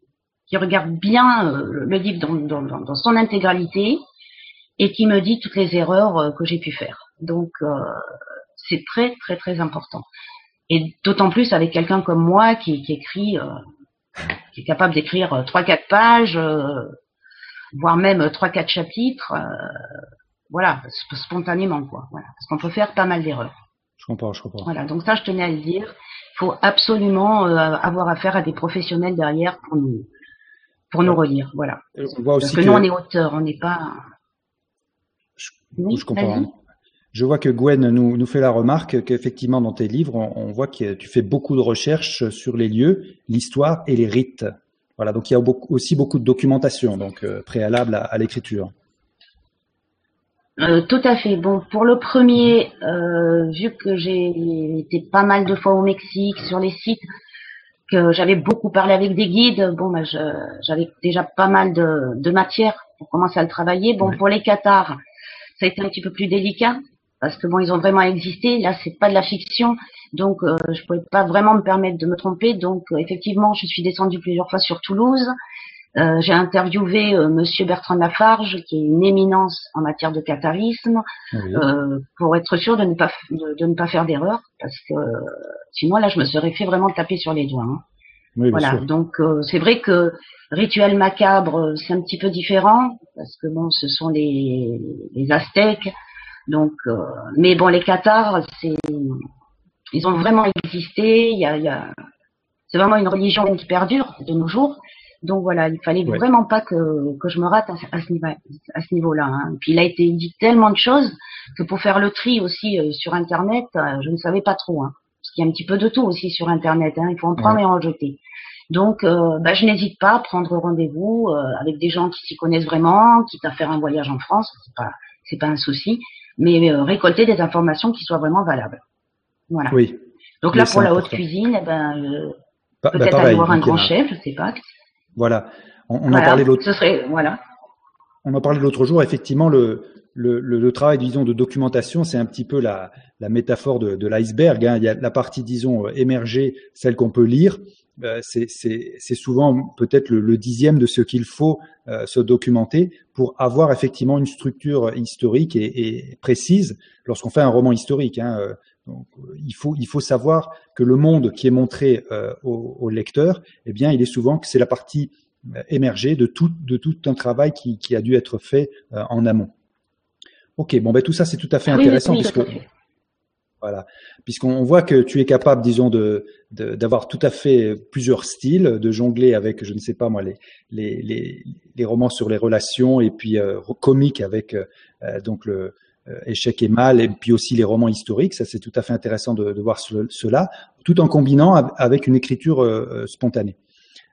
qui regarde bien le livre dans, dans, dans, son intégralité et qui me dit toutes les erreurs que j'ai pu faire. Donc c'est très très très important. Et d'autant plus avec quelqu'un comme moi qui, qui écrit, euh, qui est capable d'écrire euh, trois quatre pages, euh, voire même trois quatre chapitres, voilà, spontanément quoi. Voilà, parce qu'on peut faire pas mal d'erreurs. Je comprends, je comprends. Voilà, donc ça je tenais à le dire. Il faut absolument avoir affaire à des professionnels derrière pour nous pour nous relire, voilà. parce que, nous on est auteurs, on n'est pas. Je, je comprends. Je vois que Gwen nous, nous fait la remarque qu'effectivement dans tes livres, on, voit que tu fais beaucoup de recherches sur les lieux, l'histoire et les rites. Voilà, donc il y a aussi beaucoup de documentation donc euh, préalable à, l'écriture. Euh, tout à fait. Bon, pour le premier, euh, vu que j'ai été pas mal de fois au Mexique sur les sites, que j'avais beaucoup parlé avec des guides, bon, bah, j'avais déjà pas mal de, de, matière pour commencer à le travailler. Bon, pour les Qatars, ça a été un petit peu plus délicat parce que bon, ils ont vraiment existé. Là, c'est pas de la fiction, donc euh, je pouvais pas vraiment me permettre de me tromper. Donc euh, effectivement, je suis descendue plusieurs fois sur Toulouse. Euh, j'ai interviewé euh, Monsieur Bertrand Lafarge, qui est une éminence en matière de catharisme, pour être sûr de ne pas de, ne pas faire d'erreur, parce que sinon là, je me serais fait vraiment taper sur les doigts. Hein. voilà, donc c'est vrai que rituel macabre, c'est un petit peu différent, parce que bon, ce sont les, les Aztèques, donc, euh, mais bon, les Qatars, c'est, ils ont vraiment existé. Il y a, a c'est vraiment une religion qui perdure de nos jours. Donc voilà, il fallait vraiment pas que, que je me rate à, ce niveau, à ce niveau-là. Hein. Puis il a été dit tellement de choses que pour faire le tri aussi euh, sur Internet, euh, je ne savais pas trop. Hein. Parce qu'il y a un petit peu de tout aussi sur Internet. Hein. Il faut en prendre et en jeter. Donc, euh, bah, je n'hésite pas à prendre rendez-vous euh, avec des gens qui s'y connaissent vraiment, quitte à faire un voyage en France, c'est pas c'est pas un souci, mais euh, récolter des informations qui soient vraiment valables. Voilà. Oui. Donc là, pour la haute cuisine, eh ben, bah, peut-être bah, aller voir un grand chef, je sais pas. Voilà. On, on en parlait l'autre. Serait voilà. On en parlait l'autre jour. Effectivement, le le, le, le, travail, disons, de documentation, c'est un petit peu la, métaphore de, l'iceberg. Hein. Il y a la partie, disons, émergée, celle qu'on peut lire. Euh, c'est souvent peut-être le, dixième de ce qu'il faut euh, se documenter pour avoir effectivement une structure historique et, précise lorsqu'on fait un roman historique. Hein. Euh, il faut savoir que le monde qui est montré euh, au, lecteur, eh bien, il est souvent que c'est la partie émergée de tout de tout un travail qui a dû être fait en amont. Ok, bon ben tout ça c'est tout à fait intéressant puisque voilà, puisqu'on voit que tu es capable, disons, de d'avoir tout à fait plusieurs styles, de jongler avec, je ne sais pas moi, les les les, les romans sur les relations et puis euh, comiques avec euh, donc le euh, échec et mal et puis aussi les romans historiques. Ça c'est tout à fait intéressant de, de voir cela, tout en combinant avec une écriture euh, spontanée.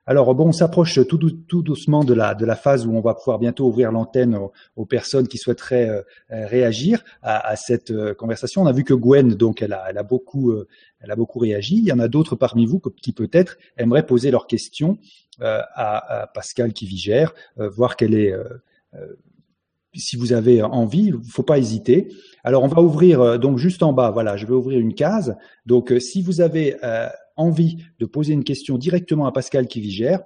Alors bon, on s'approche tout, doucement de la, de la phase où on va pouvoir bientôt ouvrir l'antenne aux, personnes qui souhaiteraient euh, euh, réagir à, à cette euh, conversation. On a vu que Gwen, donc, elle a, elle a beaucoup, elle a beaucoup réagi. Il y en a d'autres parmi vous qui peut-être aimeraient poser leurs questions à, Pascal Kivigère, voir quelle est si vous avez envie, il ne faut pas hésiter. Alors, on va ouvrir donc juste en bas. Voilà, je vais ouvrir une case. Donc, si vous avez envie de poser une question directement à Pascal qui gère,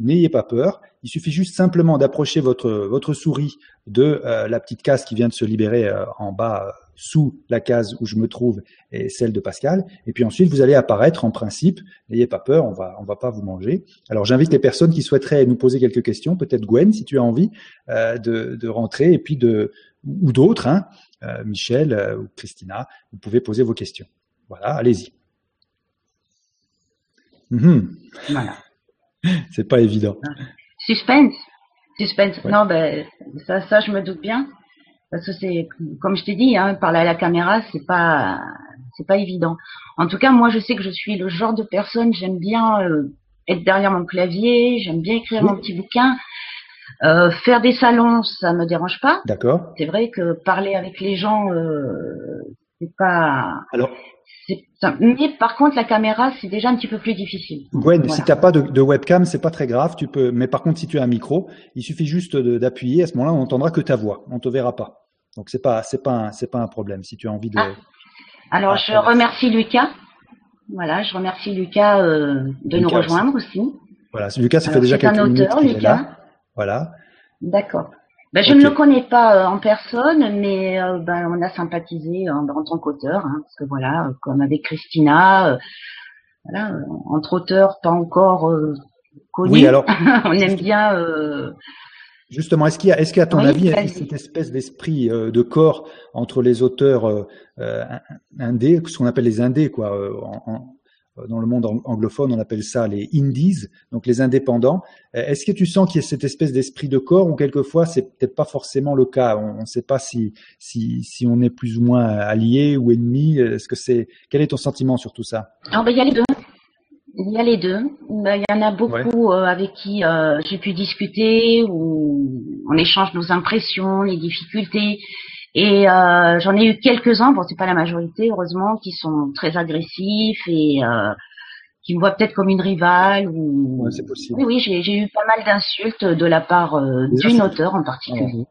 n'ayez pas peur. Il suffit juste simplement d'approcher votre, votre souris de euh, la petite case qui vient de se libérer euh, en bas euh, sous la case où je me trouve et celle de Pascal. Et puis ensuite, vous allez apparaître en principe. N'ayez pas peur, on va, on va pas vous manger. Alors j'invite les personnes qui souhaiteraient nous poser quelques questions, peut-être Gwen, si tu as envie de, de rentrer, et puis de ou d'autres, hein, Michel ou Christina, vous pouvez poser vos questions. Voilà, allez-y. Mhm. Voilà. C'est pas évident. Suspense. Suspense. Non, ben, ça, ça, je me doute bien. Parce que c'est, comme je t'ai dit, hein, parler à la caméra, c'est pas, c'est pas évident. En tout cas, moi, je sais que je suis le genre de personne, j'aime bien euh, être derrière mon clavier, j'aime bien écrire mon petit bouquin. Euh, faire des salons, ça me dérange pas. D'accord. C'est vrai que parler avec les gens, euh, c'est pas. Alors, mais par contre, la caméra, c'est déjà un petit peu plus difficile. Gwen, si tu n'as pas de, de webcam, c'est pas très grave. Tu peux, mais par contre, si tu as un micro, il suffit juste d'appuyer. À ce moment-là, on n'entendra que ta voix. On te verra pas. Donc c'est pas, c'est pas, c'est pas un problème. Si tu as envie de. Ah. Alors, je remercie Lucas. Voilà, je remercie Lucas euh, de nous rejoindre aussi. Voilà, Lucas, ça fait déjà quelques minutes. C'est un auteur, Lucas. Voilà. D'accord. Ben, je ne le connais pas euh, en personne, mais euh, ben, on a sympathisé en, tant qu'auteur, hein, parce que voilà, euh, comme avec Christina, voilà, entre auteurs pas encore connus, oui, alors, on aime bien. Justement, est-ce qu'il y a, est-ce qu'à ton avis, cette espèce d'esprit de corps entre les auteurs indés, ce qu'on appelle les indés, quoi, en, euh, dans le monde anglophone, on appelle ça les indies, donc les indépendants. Euh, est-ce que tu sens qu'il y a cette espèce d'esprit de corps ou quelquefois c'est peut-être pas forcément le cas? On ne sait pas si, si, si on est plus ou moins allié ou ennemi. Est-ce que c'est quel est ton sentiment sur tout ça? Ah, ben, Il y a les deux. Il y a les deux. Ben, il y en a beaucoup euh, avec qui j'ai pu discuter où on échange nos impressions, les difficultés. Et euh, j'en ai eu quelques-uns, bon c'est pas la majorité heureusement, qui sont très agressifs et euh, qui me voient peut-être comme une rivale. Ou... Ouais, c'est possible. Oui, oui, j'ai eu pas mal d'insultes de la part euh, d'une auteure en particulier.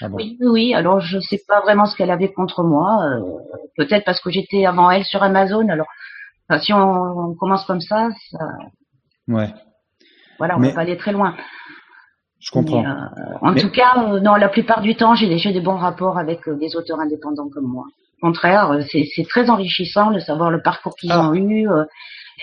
Ah, ah oui, oui, alors je sais pas vraiment ce qu'elle avait contre moi. Euh, peut-être parce que j'étais avant elle sur Amazon. Alors, enfin, si on, on, commence comme ça, ça... Ouais. Voilà, on Mais... va pas aller très loin. Je comprends. Euh, en tout cas, euh, non, la plupart du temps, j'ai des bons rapports avec euh, des auteurs indépendants comme moi. Au contraire, c'est très enrichissant de savoir le parcours qu'ils ah. ont eu,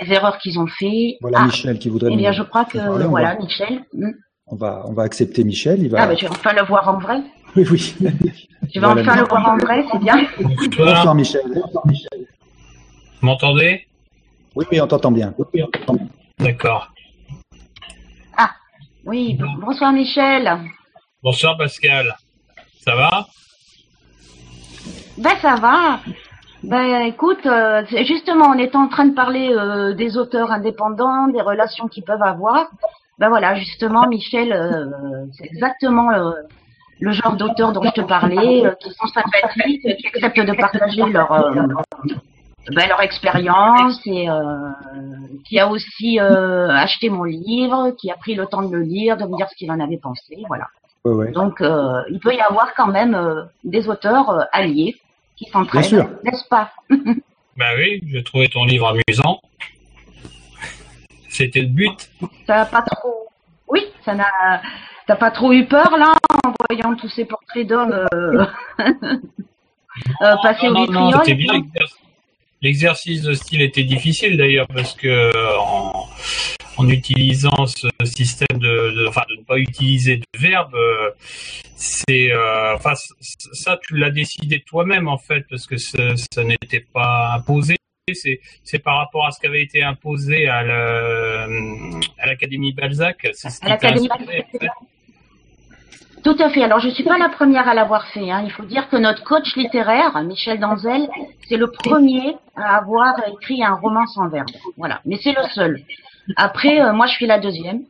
les erreurs qu'ils ont fait. Voilà ah. Michel qui voudrait. Eh bien, je crois que voilà, Michel. Hmm. On va, on va accepter Michel. Il va. Ah, ben, je vais enfin le voir en vrai. Oui, oui. Je vais enfin le voir en vrai, c'est bien. Bonsoir Michel. Bonsoir Michel. Vous m'entendez? Oui, oui, on t'entend bien. D'accord. Oui, bonsoir Michel. Bonsoir Pascal. Ça va? Ben ça va. Ben écoute, euh, c'est justement, on est en train de parler euh, des auteurs indépendants, des relations qu'ils peuvent avoir. Ben voilà, justement, Michel, euh, c'est exactement le genre d'auteur dont je te parlais, qui sont sympathiques, qui acceptent de partager leur ben, leur expérience et euh, qui a aussi euh, acheté mon livre, qui a pris le temps de le lire, de me dire ce qu'il en avait pensé, voilà. Ouais, ouais. Donc, euh, il peut y avoir quand même euh, des auteurs euh, alliés qui s'entraident, n'est-ce pas? Bah oui, j'ai trouvé ton livre amusant. C'était le but. Ça n'a pas trop. Oui, ça n'a. T'as pas trop eu peur là en voyant tous ces portraits d'hommes euh... euh, passer Non, au non, non, vitriol c'était bien l'exercice. De style était difficile d'ailleurs parce que en, en utilisant ce système de, de, enfin, de ne pas utiliser de verbe, euh, c'est, euh, enfin, ça tu l'as décidé toi-même en fait parce que ce- ça n'était pas imposé. C'est, par rapport à ce qui avait été imposé à, l'Académie Balzac. C'est ce qui t'a inspiré, en fait. Tout à fait. Alors, je suis pas la première à l'avoir fait. Hein. Il faut dire que notre coach littéraire, Michel Danzel, c'est le premier à avoir écrit un roman sans verbe. Voilà. Mais c'est le seul. Après, euh, moi, je suis la deuxième.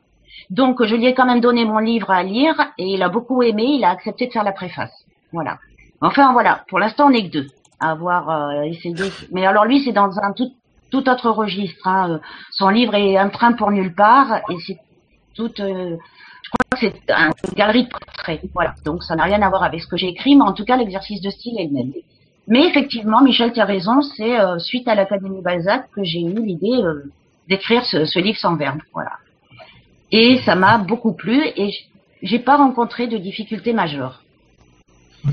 Donc, je lui ai quand même donné mon livre à lire et il a beaucoup aimé. Il a accepté de faire la préface. Voilà. Enfin, voilà. Pour l'instant, on n'est que deux à avoir euh, essayé. Mais alors, lui, c'est dans un tout, tout autre registre. Hein. Euh, Son livre est un train pour nulle part et c'est tout. euh, crois que c'est un- une galerie de portraits. Voilà. Donc ça n'a rien à voir avec ce que j'ai écrit, mais en tout cas l'exercice de style est le même. Mais effectivement, Michel, tu as raison, c'est euh, suite à l'Académie Balzac que j'ai eu l'idée euh, d'écrire ce, ce livre sans verbe. Voilà. Et ça m'a beaucoup plu et j'ai pas rencontré de difficultés majeures.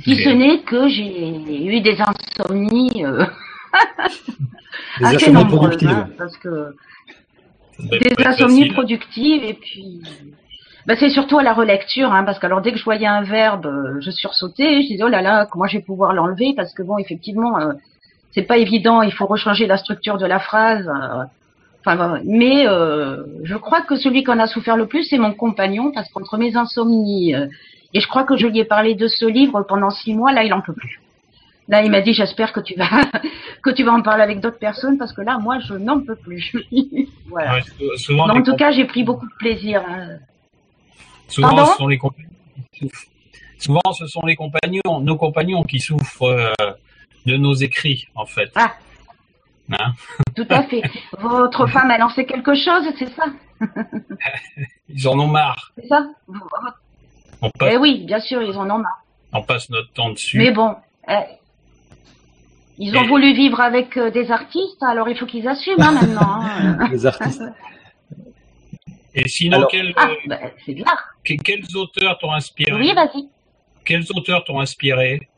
Si ce n'est que j'ai eu des insomnies euh, Des assez nombreuses, hein, parce que des insomnies facile. productives et puis bah, c'est surtout à la relecture hein, parce que alors dès que je voyais un verbe euh, je sursautais je disais oh là là comment je vais pouvoir l'enlever parce que bon effectivement euh, c'est pas évident il faut rechanger la structure de la phrase euh, enfin mais euh, je crois que celui qu'on a souffert le plus c'est mon compagnon parce qu'entre mes insomnies euh, et je crois que je lui ai parlé de ce livre pendant six mois là il en peut plus Là, il m'a dit, j'espère que tu vas que tu vas en parler avec d'autres personnes parce que là, moi, je n'en peux plus. voilà. Ouais, souvent, en tout cas, j'ai pris beaucoup de plaisir. hein. Souvent, Pardon ce sont les compagnons qui souffrent. Souvent, ce sont les compagnons, nos compagnons qui souffrent euh, de nos écrits, en fait. Ah. Hein? Tout à fait. Votre femme a lancé quelque chose, c'est ça? Ils en ont marre. C'est ça? On passe, Eh oui, bien sûr, ils en ont marre. on passe notre temps dessus. Mais bon, eh, ils ont Et- voulu vivre avec euh, des artistes, alors il faut qu'ils assument hein, maintenant. hein. Les artistes. Et sinon, Alors- Ah, euh, bah, c'est bien. que- quels auteurs t'ont inspiré? Oui, vas-y. Quels auteurs t'ont inspiré?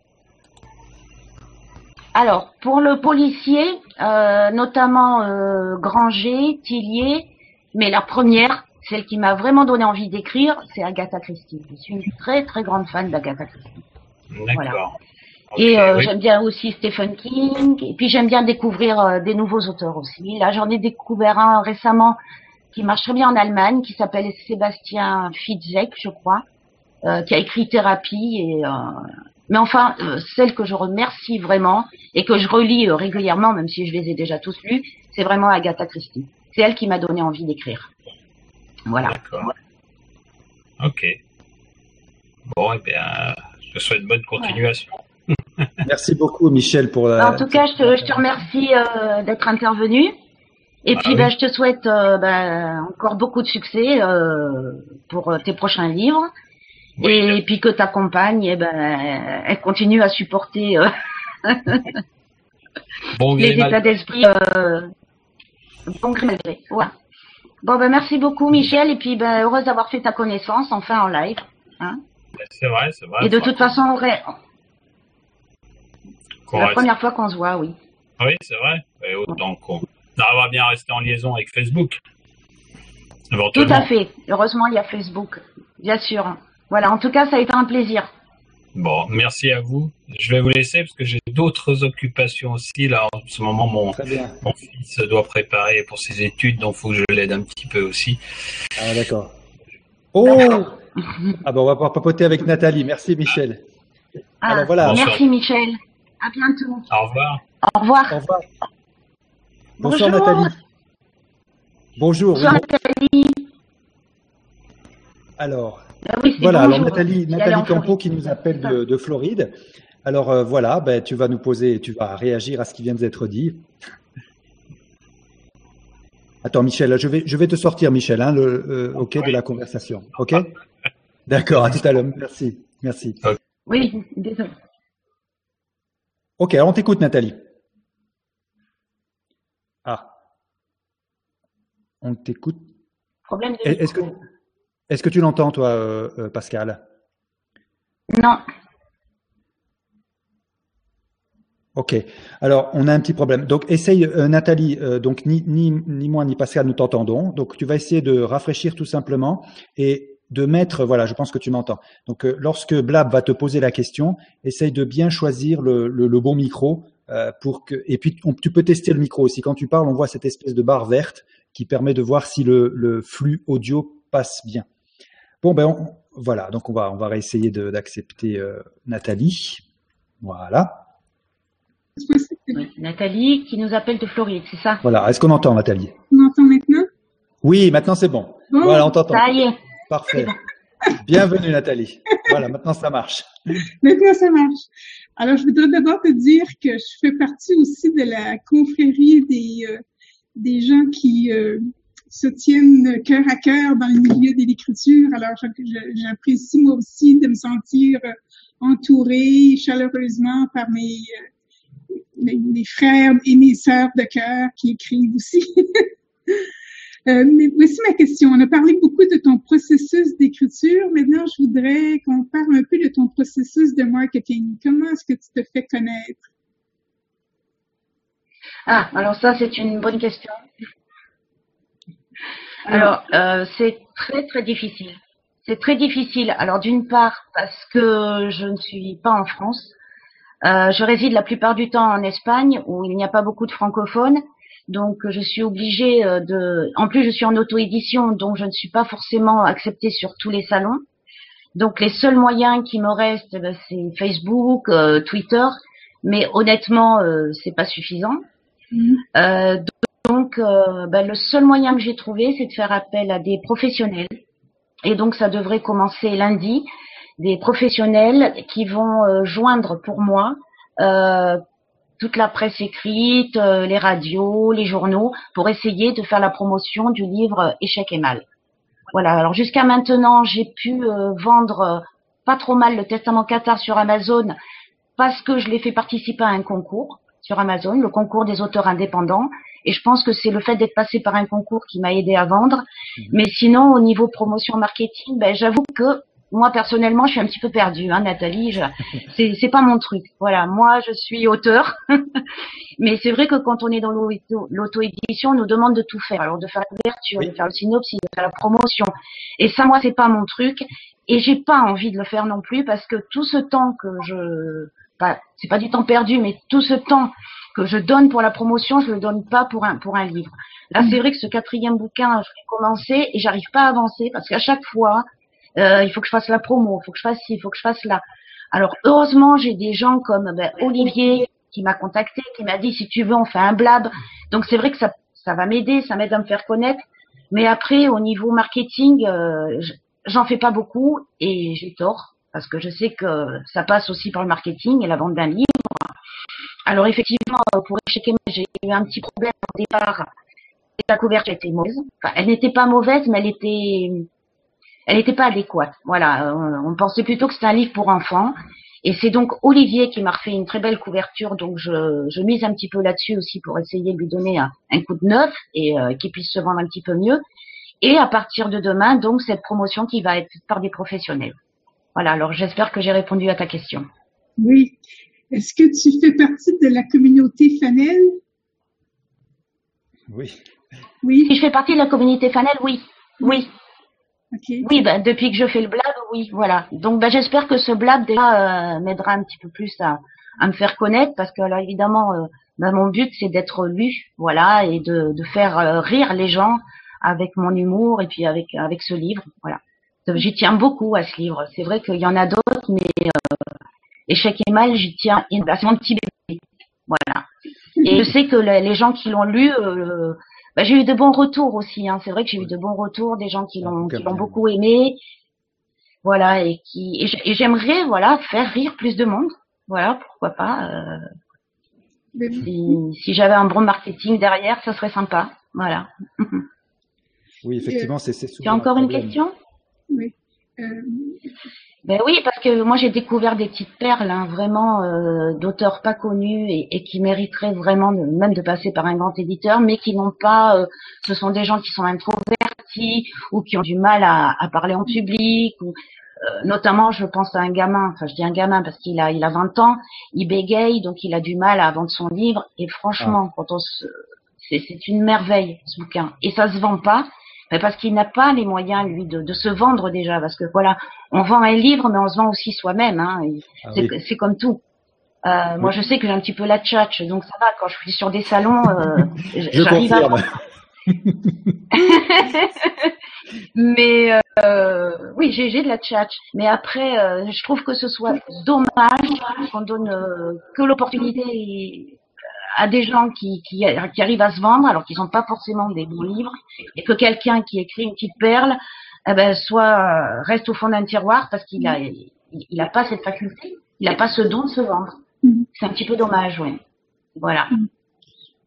Alors, pour le policier, euh, notamment euh, Granger, Tillier, mais la première, celle qui m'a vraiment donné envie d'écrire, c'est Agatha Christie. Je suis une très très grande fan d'Agatha Christie. D'accord. Et euh, oui. j'aime bien aussi Stephen King. Et puis j'aime bien découvrir euh, des nouveaux auteurs aussi. Là, j'en ai découvert un récemment qui marche très bien en Allemagne, qui s'appelle Sébastien Fitzek, je crois, euh, qui a écrit Thérapie. Et, euh, mais enfin, euh, celle que je remercie vraiment et que je relis euh, régulièrement, même si je les ai déjà tous lus, c'est vraiment Agatha Christie. C'est elle qui m'a donné envie d'écrire. Voilà. D'accord. Ok. Bon, eh bien, je te souhaite bonne continuation. Merci beaucoup, Michel, pour la. En tout cas, je te, je te remercie euh, d'être intervenu. Et Ah puis, oui. ben, je te souhaite euh, ben, encore beaucoup de succès euh, pour euh, tes prochains livres. Oui, et puis que ta compagne, eh ben, elle continue à supporter euh, bon les états d'esprit. Bon gré, mal gré. Voilà. Bon, ben, merci beaucoup, Michel. Et puis, ben, heureuse d'avoir fait ta connaissance, enfin en live. C'est vrai, c'est vrai. Et de toute façon, on ré- qu'on c'est la première fois qu'on se voit, oui. Oui, c'est vrai. Et autant qu'on arrivera bien à rester en liaison avec Facebook. Tout à fait. Heureusement, il y a Facebook. Bien sûr. Voilà. En tout cas, ça a été un plaisir. Bon, merci à vous. Je vais vous laisser parce que j'ai d'autres occupations aussi. Là, en ce moment, mon, bien. mon fils doit préparer pour ses études, donc il faut que je l'aide un petit peu aussi. Ah, d'accord. Oh Ah ben, on va pouvoir papoter avec Nathalie. Merci, Michel. Ah, Alors, voilà. Merci, Michel. À bientôt. Au revoir. Au revoir. Au revoir. Bonsoir Bonjour. Nathalie. Bonjour. Bonsoir oui. Nathalie. Alors, Ah oui, c'est voilà, alors bonjour. Nathalie, Nathalie Campo qui nous appelle de, de Floride. Alors euh, voilà, ben, tu vas nous poser, tu vas réagir à ce qui vient d'être dit. Attends, Michel, je vais, je vais te sortir, Michel, hein, le, euh, OK de la conversation. OK? D'accord, à tout à l'heure. Merci, merci. Oui, désolé. OK, alors on t'écoute, Nathalie. Ah. On t'écoute. Problème de Est-ce que, micro. est-ce que tu l'entends, toi, euh, euh, Pascal? Non. Ok. Alors, on a un petit problème. Donc, essaye, euh, Nathalie. euh, donc, ni, ni, ni moi ni Pascal nous t'entendons. Donc, tu vas essayer de rafraîchir tout simplement et de mettre. Voilà, je pense que tu m'entends. Donc, euh, lorsque Blab va te poser la question, essaye de bien choisir le, le, le bon micro euh, pour que. Et puis, on- tu peux tester le micro aussi. Quand tu parles, on voit cette espèce de barre verte qui permet de voir si le, le flux audio passe bien. Bon, ben, on- voilà. Donc, on va, on va réessayer de- d'accepter euh, Nathalie. Voilà. Oui, Nathalie qui nous appelle de Floride, c'est ça? Voilà. Est-ce qu'on entend, Nathalie? On m'entend maintenant? Oui, maintenant c'est bon. Bon, Voilà, on t'entend. Ça y est. Parfait. Bienvenue, Nathalie. Voilà, maintenant ça marche. maintenant ça marche. Alors, je voudrais d'abord te dire que je fais partie aussi de la confrérie des, euh, gens qui euh, se tiennent cœur à cœur dans le milieu de l'écriture. Alors, j'apprécie moi aussi de me sentir euh, entourée chaleureusement par mes, mes, mes frères et mes sœurs de cœur qui écrivent aussi. Euh, mais voici ma question. On a parlé beaucoup de ton processus d'écriture. Maintenant, je voudrais qu'on parle un peu de ton processus de marketing. Comment est-ce que tu te fais connaître? Ah, alors ça, c'est une bonne question. Alors, euh, c'est très, très difficile. C'est très difficile. Alors, d'une part, parce que je ne suis pas en France. Euh, je réside la plupart du temps en Espagne, où il n'y a pas beaucoup de francophones. Donc, je suis obligée euh, de... En plus, je suis en auto-édition, donc je ne suis pas forcément acceptée sur tous les salons. Donc, les seuls moyens qui me restent, ben, c'est Facebook, euh, Twitter. Mais honnêtement, euh, c'est pas suffisant. Mhm. Euh, donc, euh, ben, le seul moyen que j'ai trouvé, c'est de faire appel à des professionnels. Et donc, ça devrait commencer lundi. Des professionnels qui vont euh, joindre pour moi euh, toute la presse écrite, euh, les radios, les journaux, pour essayer de faire la promotion du livre Échec et mal. Voilà. Alors jusqu'à maintenant, j'ai pu euh, vendre euh, pas trop mal le Testament Qatar sur Amazon parce que je l'ai fait participer à un concours sur Amazon, le concours des auteurs indépendants. Et je pense que c'est le fait d'être passé par un concours qui m'a aidé à vendre. Mais sinon, au niveau promotion marketing, ben, j'avoue que moi personnellement, je suis un petit peu perdue, hein, Nathalie. Je, c'est, c'est pas mon truc. Voilà, moi, je suis auteur, mais c'est vrai que quand on est dans l'auto- l'auto-édition, on nous demande de tout faire. Alors, de faire la couverture, Oui. de faire le synopsis, de faire la promotion. Et ça, moi, c'est pas mon truc. Et j'ai pas envie de le faire non plus parce que tout ce temps que je, pas, c'est pas du temps perdu, mais tout ce temps que je donne pour la promotion, je le donne pas pour un pour un livre. Là, c'est vrai que ce quatrième bouquin, je l'ai commencé et j'arrive pas à avancer parce qu'à chaque fois, euh, il faut que je fasse la promo, il faut que je fasse ci, il faut que je fasse là. Alors heureusement, j'ai des gens comme ben, Olivier qui m'a contacté, qui m'a dit si tu veux, on fait un blab. Donc c'est vrai que ça va m'aider, ça m'aide à me faire connaître. Mais après, au niveau marketing, euh, j'en fais pas beaucoup et j'ai tort parce que je sais que ça passe aussi par le marketing et la vente d'un livre. Alors effectivement, pour échec j'ai eu un petit problème au départ. La couverture était mauvaise. Enfin, elle n'était pas mauvaise, mais elle était, elle n'était pas adéquate. Voilà, euh, on pensait plutôt que c'était un livre pour enfants. Et c'est donc Olivier qui m'a refait une très belle couverture, donc je, je mise un petit peu là-dessus aussi pour essayer de lui donner un, un coup de neuf et euh, qu'il puisse se vendre un petit peu mieux. Et à partir de demain, donc cette promotion qui va être faite par des professionnels. Voilà, alors j'espère que j'ai répondu à ta question. Oui. Est-ce que tu fais partie de la communauté Fanel? Oui. Si Oui. je fais partie de la communauté Fanel, oui, oui. Oui, ben, depuis que je fais le blab, oui, voilà. Donc ben, j'espère que ce blab déjà euh, m'aidera un petit peu plus à, à me faire connaître parce que alors évidemment euh, ben, mon but c'est d'être lu, voilà, et de, de faire euh, rire les gens avec mon humour et puis avec avec ce livre, voilà. J'y tiens beaucoup à ce livre. C'est vrai qu'il y en a d'autres, mais euh, échec et mal, j'y tiens. C'est mon petit bébé. Voilà. Et je sais que les gens qui l'ont lu, euh, bah, j'ai eu de bons retours aussi. Hein. C'est vrai que j'ai eu de bons retours, des gens qui l'ont qui l'ont beaucoup aimé. Voilà, et qui et j'aimerais voilà faire rire plus de monde. Voilà, pourquoi pas. Euh, si, si j'avais un bon marketing derrière, ça serait sympa. Voilà. Oui, effectivement, c'est souvent. Tu as encore une question? Oui. Euh... Ben oui, parce que moi j'ai découvert des petites perles, hein, vraiment euh, d'auteurs pas connus et, et, qui mériteraient vraiment de, même de passer par un grand éditeur, mais qui n'ont pas. Euh, ce sont des gens qui sont introvertis ou qui ont du mal à, à parler en public. Ou, euh, notamment, je pense à un gamin. Enfin, je dis un gamin parce qu'il a, il a 20 ans, il bégaye, donc il a du mal à vendre son livre. Et franchement, ah. quand on se, c'est une merveille ce bouquin. Et ça se vend pas parce qu'il n'a pas les moyens lui de, de, se vendre déjà parce que voilà on vend un livre mais on se vend aussi soi-même hein, ah c'est comme tout. Euh, moi je sais que j'ai un petit peu la tchatch donc ça va quand je suis sur des salons euh, j'arrive à mais euh, oui j'ai de la tchatch mais après euh, je trouve que ce soit dommage qu'on donne euh, que l'opportunité à des gens qui, qui, qui arrivent à se vendre alors qu'ils n'ont pas forcément des bons livres et que quelqu'un qui écrit une petite perle eh ben, soit euh, reste au fond d'un tiroir parce qu'il a il, a pas cette faculté, il n'a pas ce don de se vendre. Mm-hmm. C'est un petit peu dommage, oui. Voilà.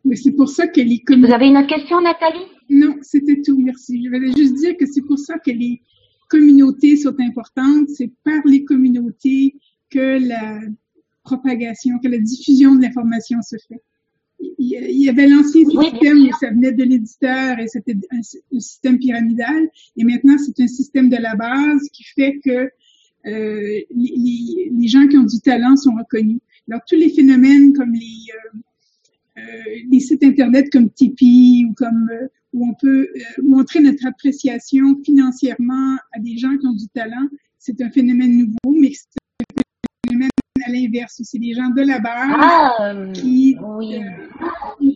Mais c'est pour ça que les Vous avez une autre question, Nathalie? Non, c'était tout, merci. Je voulais juste dire que c'est pour ça que les communautés sont importantes. C'est par les communautés que la propagation, que la diffusion de l'information se fait il y avait l'ancien système où ça venait de l'éditeur et c'était un, système pyramidal. Et maintenant, c'est un système de la base qui fait que euh, les, les, gens qui ont du talent sont reconnus. Alors, tous les phénomènes comme les, euh, euh les sites Internet comme Tipeee ou comme euh, où on peut euh, montrer notre appréciation financièrement à des gens qui ont du talent, c'est un phénomène nouveau, mais à l'inverse. C'est des gens de la base ah, qui euh,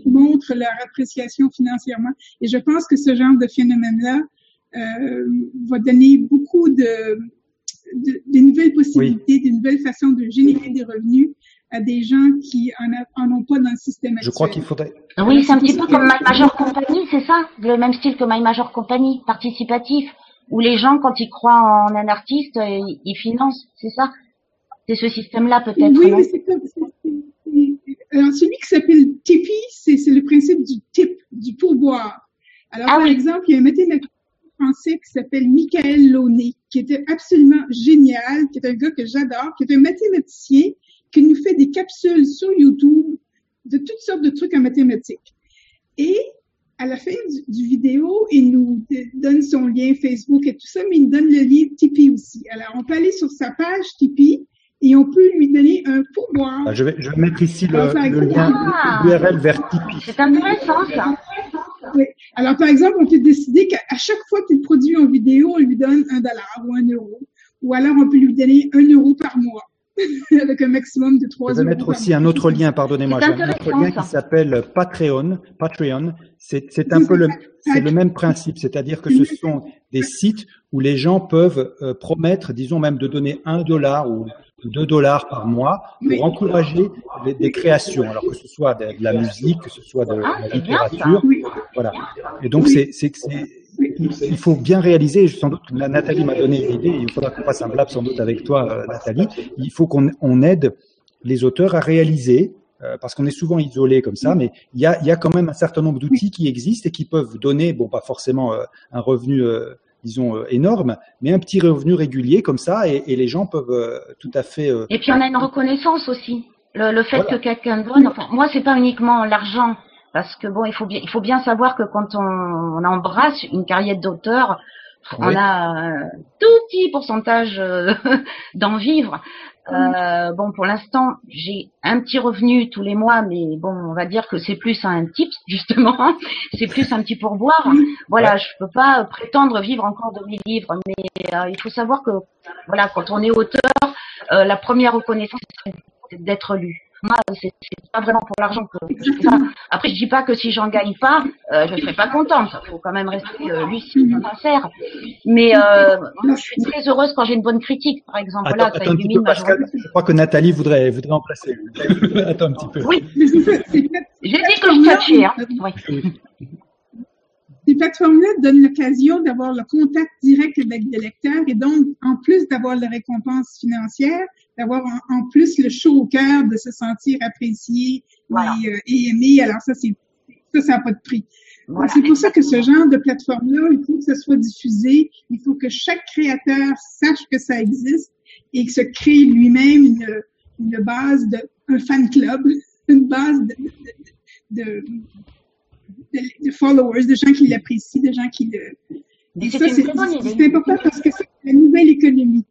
montrent leur appréciation financièrement. Et je pense que ce genre de phénomène-là euh, va donner beaucoup de, de, nouvelles possibilités, de nouvelles façons de générer des revenus à des gens qui en, en ont pas dans le système actuel. Je crois qu'il faudrait. Oui, c'est un petit peu comme My Major Company, c'est ça? Le même style que My Major Company, participatif, où les gens, quand ils croient en un artiste, ils financent, c'est ça? C'est ce système-là peut-être. Oui, mais c'est comme Alors, celui qui s'appelle Tipeee, c'est le principe du tip, du pourboire. Alors, ah par exemple, il y a un mathématicien français qui s'appelle Michael Launay, qui était absolument génial, qui est un gars que j'adore, qui est un mathématicien qui nous fait des capsules sur YouTube de toutes sortes de trucs en mathématiques. Et à la fin du, vidéo, il nous donne son lien Facebook et tout ça, mais il nous donne le lien Tipeee aussi. Alors, on peut aller sur sa page Tipeee et on peut lui donner un pourboire. Ah, je, vais, je vais mettre ici le, le lien URL vers Tipeee. C'est intéressant ça. Oui. Alors par exemple, on peut décider qu'à chaque fois qu'il produit une vidéo, on lui donne un dollar ou un euro. Ou alors on peut lui donner un euro par mois. avec un maximum de 3 euros. Je vais mettre aussi un autre lien, pardonnez-moi, j'ai un autre lien qui s'appelle Patreon. Patreon, c'est un peu le, c'est le même principe, c'est-à-dire que ce sont des sites où les gens peuvent euh, promettre, disons même de donner un dollar ou 2 dollars par mois pour encourager des, créations, alors que ce soit de, la musique, que ce soit de, la ah, littérature. Voilà. Et donc, c'est, c'est, il faut bien réaliser, sans doute, la Nathalie m'a donné une idée, il faudra qu'on fasse un blab sans doute avec toi, euh, Nathalie, il faut qu'on on aide les auteurs à réaliser, euh, parce qu'on est souvent isolé comme ça, mais il y a, il y a quand même un certain nombre d'outils qui existent et qui peuvent donner, bon, pas forcément euh, un revenu disons, euh, énorme, mais un petit revenu régulier comme ça, et, et les gens peuvent euh, tout à fait. Euh, et puis on a une reconnaissance aussi. Le, le fait que quelqu'un donne, enfin, moi c'est pas uniquement l'argent, parce que bon, il faut bien, il faut bien savoir que quand on, on embrasse une carrière d'auteur, on a un tout petit pourcentage d'en vivre. Euh, bon, pour l'instant, j'ai un petit revenu tous les mois, mais bon, on va dire que c'est plus un type justement. c'est plus un petit pourboire. Voilà, je peux pas prétendre vivre encore de mes livres, mais euh, il faut savoir que, voilà, quand on est auteur, euh, la première reconnaissance, c'est d'être lu. Moi, c'est pas vraiment pour l'argent que je fais ça. Après, je dis pas que si j'en gagne pas, euh, je serai pas contente. Il faut quand même rester euh, lucide, sincère. Mais euh, moi, je suis très heureuse quand j'ai une bonne critique, par exemple. Attends, là, ça attends un petit illumine peu, Pascal. Je crois que Nathalie voudrait, voudrait en placer. une. attends un petit peu. Oui, ça, j'ai dit que je touchais. Hein. Oui. Ces plateformes-là donnent l'occasion d'avoir le contact direct avec le lecteur et donc, en plus d'avoir la récompense financière, d'avoir en, en plus le chaud au cœur de se sentir apprécié Voilà. et, euh, et aimé. Alors ça, c'est ça, ça n'a pas de prix. Voilà. C'est pour ça que ce genre de plateforme-là, il faut que ce soit diffusé. Il faut que chaque créateur sache que ça existe et que se crée lui-même une, une base de un fan club, une base de, de, de, de- followers, de gens qui l'apprécient, de gens qui le. Et ça, c'est important parce que c'est la nouvelle économie.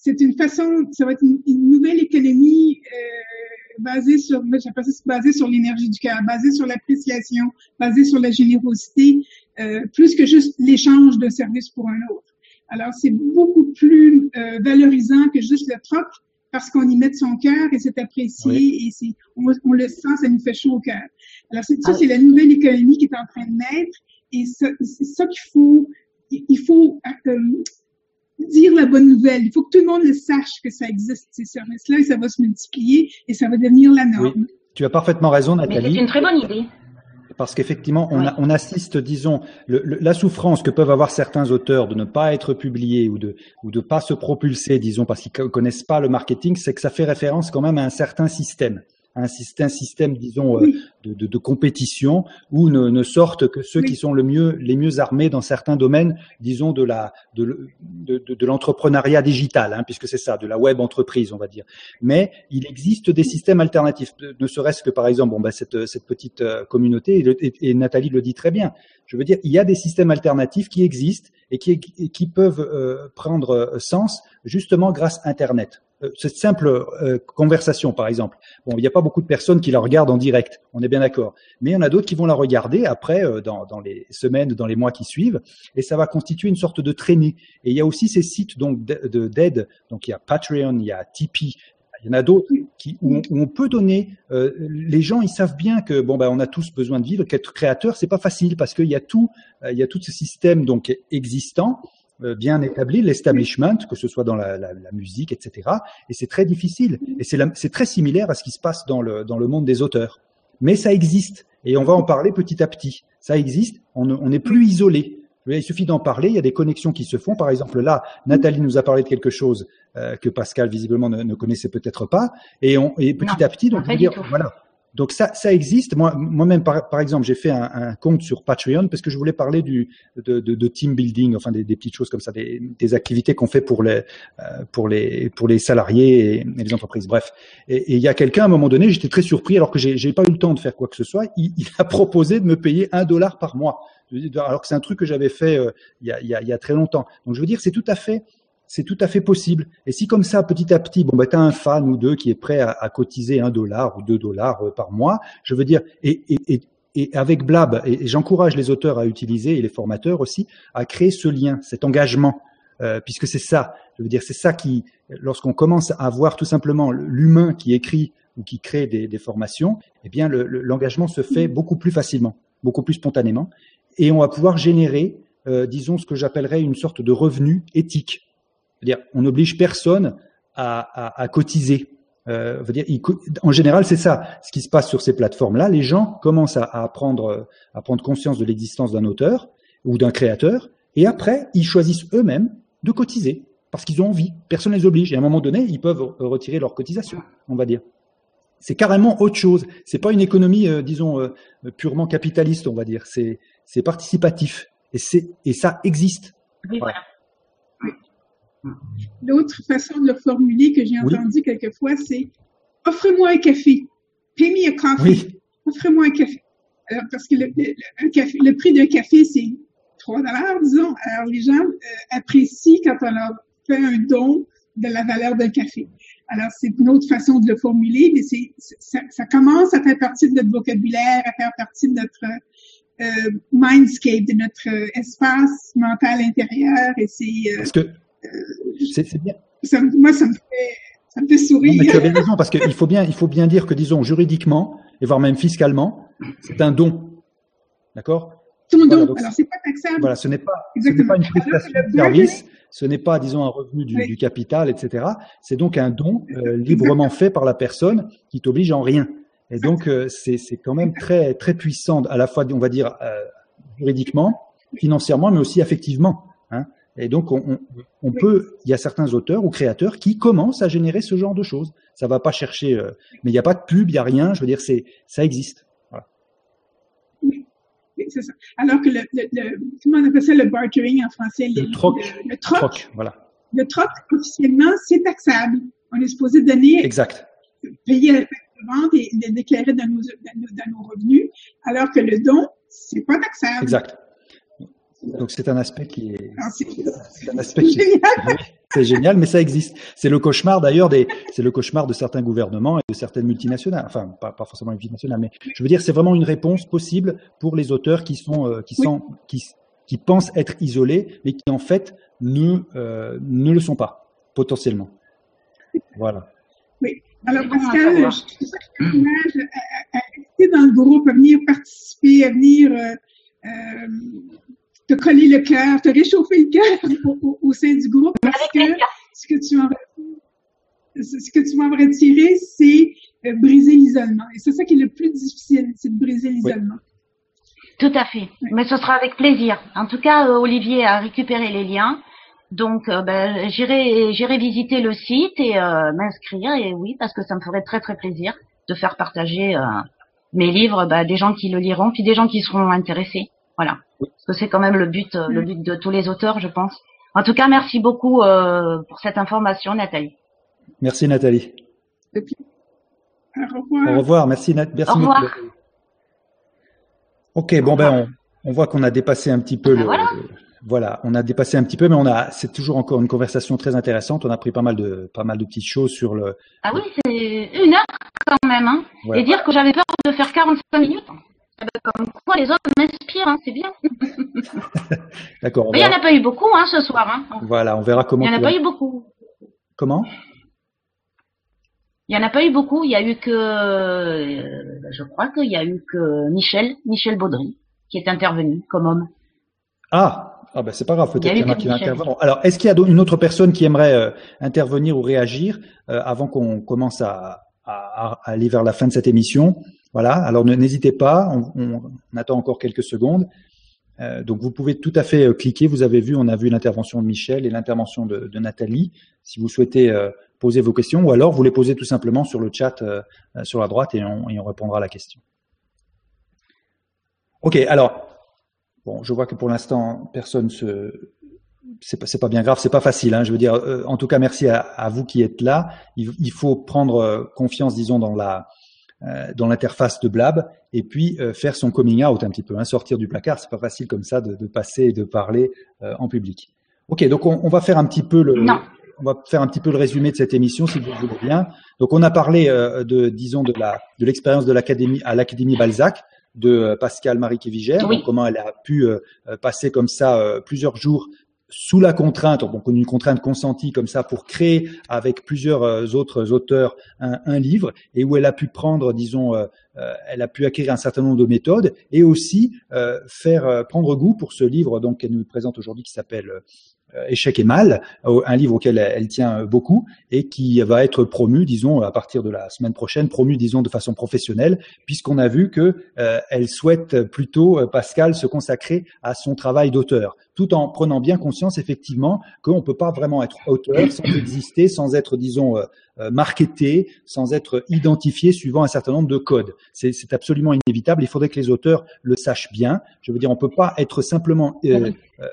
C'est une façon, ça va être une, une nouvelle économie euh, basée sur, j'appelle ça basée sur l'énergie du cœur, basée sur l'appréciation, basée sur la générosité, euh, plus que juste l'échange d'un service pour un autre. Alors c'est beaucoup plus euh, valorisant que juste le troc parce qu'on y met de son cœur et c'est apprécié et c'est, on, on le sent, ça nous fait chaud au cœur. Alors c'est, ça, Ah. c'est la nouvelle économie qui est en train de naître et ça, c'est ça qu'il faut, il faut euh, dire la bonne nouvelle. Il faut que tout le monde le sache que ça existe, ces services-là, et ça va se multiplier et ça va devenir la norme. Tu as parfaitement raison, Mais c'est Nathalie. une très bonne idée. Parce qu'effectivement, on, Oui. a- on assiste, disons, le- le- la souffrance que peuvent avoir certains auteurs de ne pas être publiés ou de ou de pas se propulser, disons, parce qu'ils co- connaissent pas le marketing, c'est que ça fait référence quand même à un certain système, un système, système, disons, euh, Oui. de, de, de compétition où ne, ne sortent que ceux Oui. qui sont le mieux, les mieux armés dans certains domaines, disons, de la de, le- de, de- de l'entrepreneuriat digital, hein, puisque c'est ça, de la web entreprise, on va dire. Mais il existe des systèmes alternatifs, ne- serait-ce que par exemple, bon, bah, cette, cette petite euh, communauté, et, le- et- et Nathalie le dit très bien, je veux dire, il y a des systèmes alternatifs qui existent et qui, qui peuvent euh, prendre sens justement grâce à Internet. Euh, Cette simple euh, conversation, par exemple. Bon, il n'y a pas beaucoup de personnes qui la regardent en direct, on est bien d'accord. Mais il y en a d'autres qui vont la regarder après, euh, dans, dans les semaines, dans les mois qui suivent, et ça va constituer une sorte de traînée. Et il y a aussi ces sites donc de- de- d'aide. Donc il y a Patreon, il y a Tipeee, il y en a d'autres qui où où on peut donner. euh, les gens, ils savent bien que bon ben on a tous besoin de vivre. Qu'être créateur, c'est pas facile parce qu'il y a tout, euh, il y a tout ce système donc existant bien établi, l'establishment, que ce soit dans la, la, la musique, etc. Et c'est très difficile. Et c'est très similaire à ce qui se passe dans le dans le monde des auteurs. Mais ça existe et on va en parler petit à petit. Ça existe. On ne- on n'est plus isolé. Il suffit d'en parler. Il y a des connexions qui se font. Par exemple, là, Nathalie nous a parlé de quelque chose euh, que Pascal visiblement ne, ne connaissait peut-être pas. Et, on, et petit Non, à petit, donc dire, voilà. Donc ça, ça existe. Moi, moi-même, par, exemple, j'ai fait un, compte sur Patreon parce que je voulais parler du de, de, de team building, enfin des, des petites choses comme ça, des, des activités qu'on fait pour les euh, pour les pour les salariés et, les entreprises. Bref. Et il y a quelqu'un à un moment donné, j'étais très surpris alors que j'ai pas eu le temps de faire quoi que ce soit. Il, il a proposé de me payer un dollar par mois, alors que c'est un truc que j'avais fait euh, il, y a, il, y a, il y a très longtemps. Donc je veux dire, c'est tout à fait c'est tout à fait possible. Et si comme ça, petit à petit, bon, bah, tu as un fan ou deux qui est prêt à, cotiser un dollar ou deux dollars euh, par mois, je veux dire, et, avec Blab, et, j'encourage les auteurs à utiliser et les formateurs aussi à créer ce lien, cet engagement, euh, puisque c'est ça. Je veux dire, c'est ça qui, lorsqu'on commence à voir tout simplement l'humain qui écrit ou qui crée des, formations, eh bien, le- le- l'engagement se fait beaucoup plus facilement, beaucoup plus spontanément, et on va pouvoir générer, euh, disons, ce que j'appellerais une sorte de revenu éthique. On n'oblige personne à, à, à cotiser. Euh, veut dire, il co- en général, c'est ça. Ce qui se passe sur ces plateformes-là, les gens commencent à, à prendre, à prendre conscience de l'existence d'un auteur ou d'un créateur, et après, ils choisissent eux-mêmes de cotiser parce qu'ils ont envie. Personne ne les oblige. Et à un moment donné, ils peuvent euh, retirer leur cotisation, on va dire. C'est carrément autre chose. C'est pas une économie, euh, disons, euh, purement capitaliste, on va dire. C'est, participatif. Et ça existe. Oui, voilà. L'autre façon de le formuler que j'ai Oui. entendu quelquefois, c'est offrez-moi un café. Pay me a coffee. Oui. Offrez-moi un café. Alors, parce que le, le- un café- le prix d'un café, c'est 3 dollars, disons. Alors, les gens euh, apprécient quand on leur fait un don de la valeur d'un café. Alors, c'est une autre façon de le formuler, mais c'est, ça, ça commence à faire partie de notre vocabulaire, à faire partie de notre euh, mindscape, de notre euh, espace mental intérieur, et c'est, euh, c'est, bien. ça, me- moi, ça me fait, Ça me fait sourire. mais tu avais raison, parce qu'il faut bien, il faut bien dire que, disons, juridiquement, et voire même fiscalement, c'est un don. D'accord? Ton Voilà, don. donc Alors, c'est pas taxable. Voilà, ce n'est pas, ce n'est Exactement. pas une prestation de service, ce n'est pas, disons, un revenu du, Oui. du capital, etc. C'est donc un don euh, librement fait par la personne qui t'oblige en rien. Et donc, euh, c'est c'est quand même très très puissant, à la fois, on va dire, euh, juridiquement, financièrement, mais aussi affectivement. Et donc, on, on, on Oui. peut, il y a certains auteurs ou créateurs qui commencent à générer ce genre de choses. Ça va pas chercher, euh, mais il n'y a pas de pub, il n'y a rien. Je veux dire, c'est ça existe. Oui, c'est ça. Alors que le, le, le- comment on appelle ça, le bartering en français? Le troc. Le, le troc. Troc, voilà. Le troc, officiellement, c'est taxable. On est supposé donner, Exact. payer la vente et le déclarer dans nos, dans nos, dans nos revenus, alors que le don, c'est pas taxable. Exact. Donc c'est un aspect qui est, Alors, c'est c'est un aspect qui est- génial. Oui, c'est génial, mais ça existe. C'est le cauchemar d'ailleurs des, c'est le cauchemar de certains gouvernements et de certaines multinationales. Enfin, pas, pas forcément multinationales, mais je veux dire, c'est vraiment une réponse possible pour les auteurs qui sont, euh, qui Oui. sont, qui, qui pensent être isolés, mais qui en fait ne, euh, ne le sont pas potentiellement. Voilà. Alors, bon à Pascal, je t'encourage à, à, à rester dans le groupe, à venir participer, à venir euh, euh, te coller le cœur, te réchauffer le cœur au, au, au sein du groupe, parce que ce que tu en ce que tu m'en retirer, c'est euh, briser l'isolement. Et c'est ça qui est le plus difficile, c'est de briser l'isolement. Tout à fait. Mais ce sera avec plaisir. En tout cas, euh, Olivier a récupéré les liens. Donc, euh, ben, j'irai, j'irai visiter le site et euh, m'inscrire. Et oui, parce que ça me ferait très très plaisir de faire partager euh, mes livres, ben, des gens qui le liront, puis des gens qui seront intéressés. Voilà. Parce que c'est quand même le but, euh, le but de tous les auteurs, je pense. En tout cas, merci beaucoup euh, pour cette information, Nathalie. Merci Nathalie. Au revoir. Au revoir. Merci Nat. Merci Au revoir. Nathalie. Ok, bon ben on, on voit qu'on a dépassé un petit peu Ben le, voilà. le- voilà, on a dépassé un petit peu, mais on a c'est toujours encore une conversation très intéressante. On a pris pas mal de pas mal de petites choses sur le. Ah oui, c'est une heure quand même. Hein. Et dire que j'avais peur de faire 45 minutes. Eh ben, Comme quoi les autres m'inspirent, hein, c'est bien. D'accord. Mais il n'y en a pas eu beaucoup hein, ce soir. Hein. Voilà, on verra comment. Il n'y en a pas vas- eu beaucoup. Comment? Il n'y en a pas eu beaucoup. Il y a eu que, euh, je crois qu'il y a eu que Michel, Michel Baudry, qui est intervenu comme homme. Ah, ah ben c'est pas grave, peut-être qu'il y en a qui Michel. interviendront. Alors, est-ce qu'il y a une autre personne qui aimerait euh, intervenir ou réagir euh, avant qu'on commence à, à- à aller vers la fin de cette émission? Voilà. Alors, n'hésitez pas. On, attend encore quelques secondes. Euh, donc, vous pouvez tout à fait euh, cliquer. Vous avez vu, on a vu l'intervention de Michel et l'intervention de, Nathalie. Si vous souhaitez euh, poser vos questions, ou alors vous les posez tout simplement sur le chat sur la droite et on, répondra à la question. Ok. Alors. Bon, je vois que pour l'instant, personne se. C'est pas, pas bien grave, c'est pas facile. Hein, je veux dire, en tout cas, merci à, vous qui êtes là. Il, faut prendre confiance, disons, dans la dans l'interface de Blab et puis euh, faire son coming out un petit peu, hein, sortir du placard. C'est pas facile comme ça de, de passer et de parler euh, en public. Ok, donc on, on va faire un petit peu le. Non. On va faire un petit peu le résumé de cette émission, si vous le voulez bien. Donc, on a parlé euh, de, disons, de la de l'expérience de l'académie à l'académie Balzac de euh, Pascal Marie Kévigère, Oui. comment elle a pu euh, euh, passer comme ça euh, plusieurs jours sous la contrainte, donc une contrainte consentie comme ça pour créer avec plusieurs euh, autres auteurs un, un livre et où elle a pu prendre, disons, euh, euh, elle a pu acquérir un certain nombre de méthodes et aussi euh, faire euh, prendre goût pour ce livre donc qu'elle nous présente aujourd'hui qui s'appelle euh, Échec et mal, euh, un livre auquel elle, tient beaucoup et qui va être promu, disons, à partir de la semaine prochaine, promu, disons, de façon professionnelle, puisqu'on a vu que euh, elle souhaite plutôt, euh, Pascal, se consacrer à son travail d'auteur, tout en prenant bien conscience, effectivement, qu'on peut pas vraiment être auteur sans exister, sans être, disons, euh, euh, marketé, sans être identifié suivant un certain nombre de codes. C'est c'est absolument inévitable. Il faudrait que les auteurs le sachent bien. Je veux dire, on peut pas être simplement euh, euh,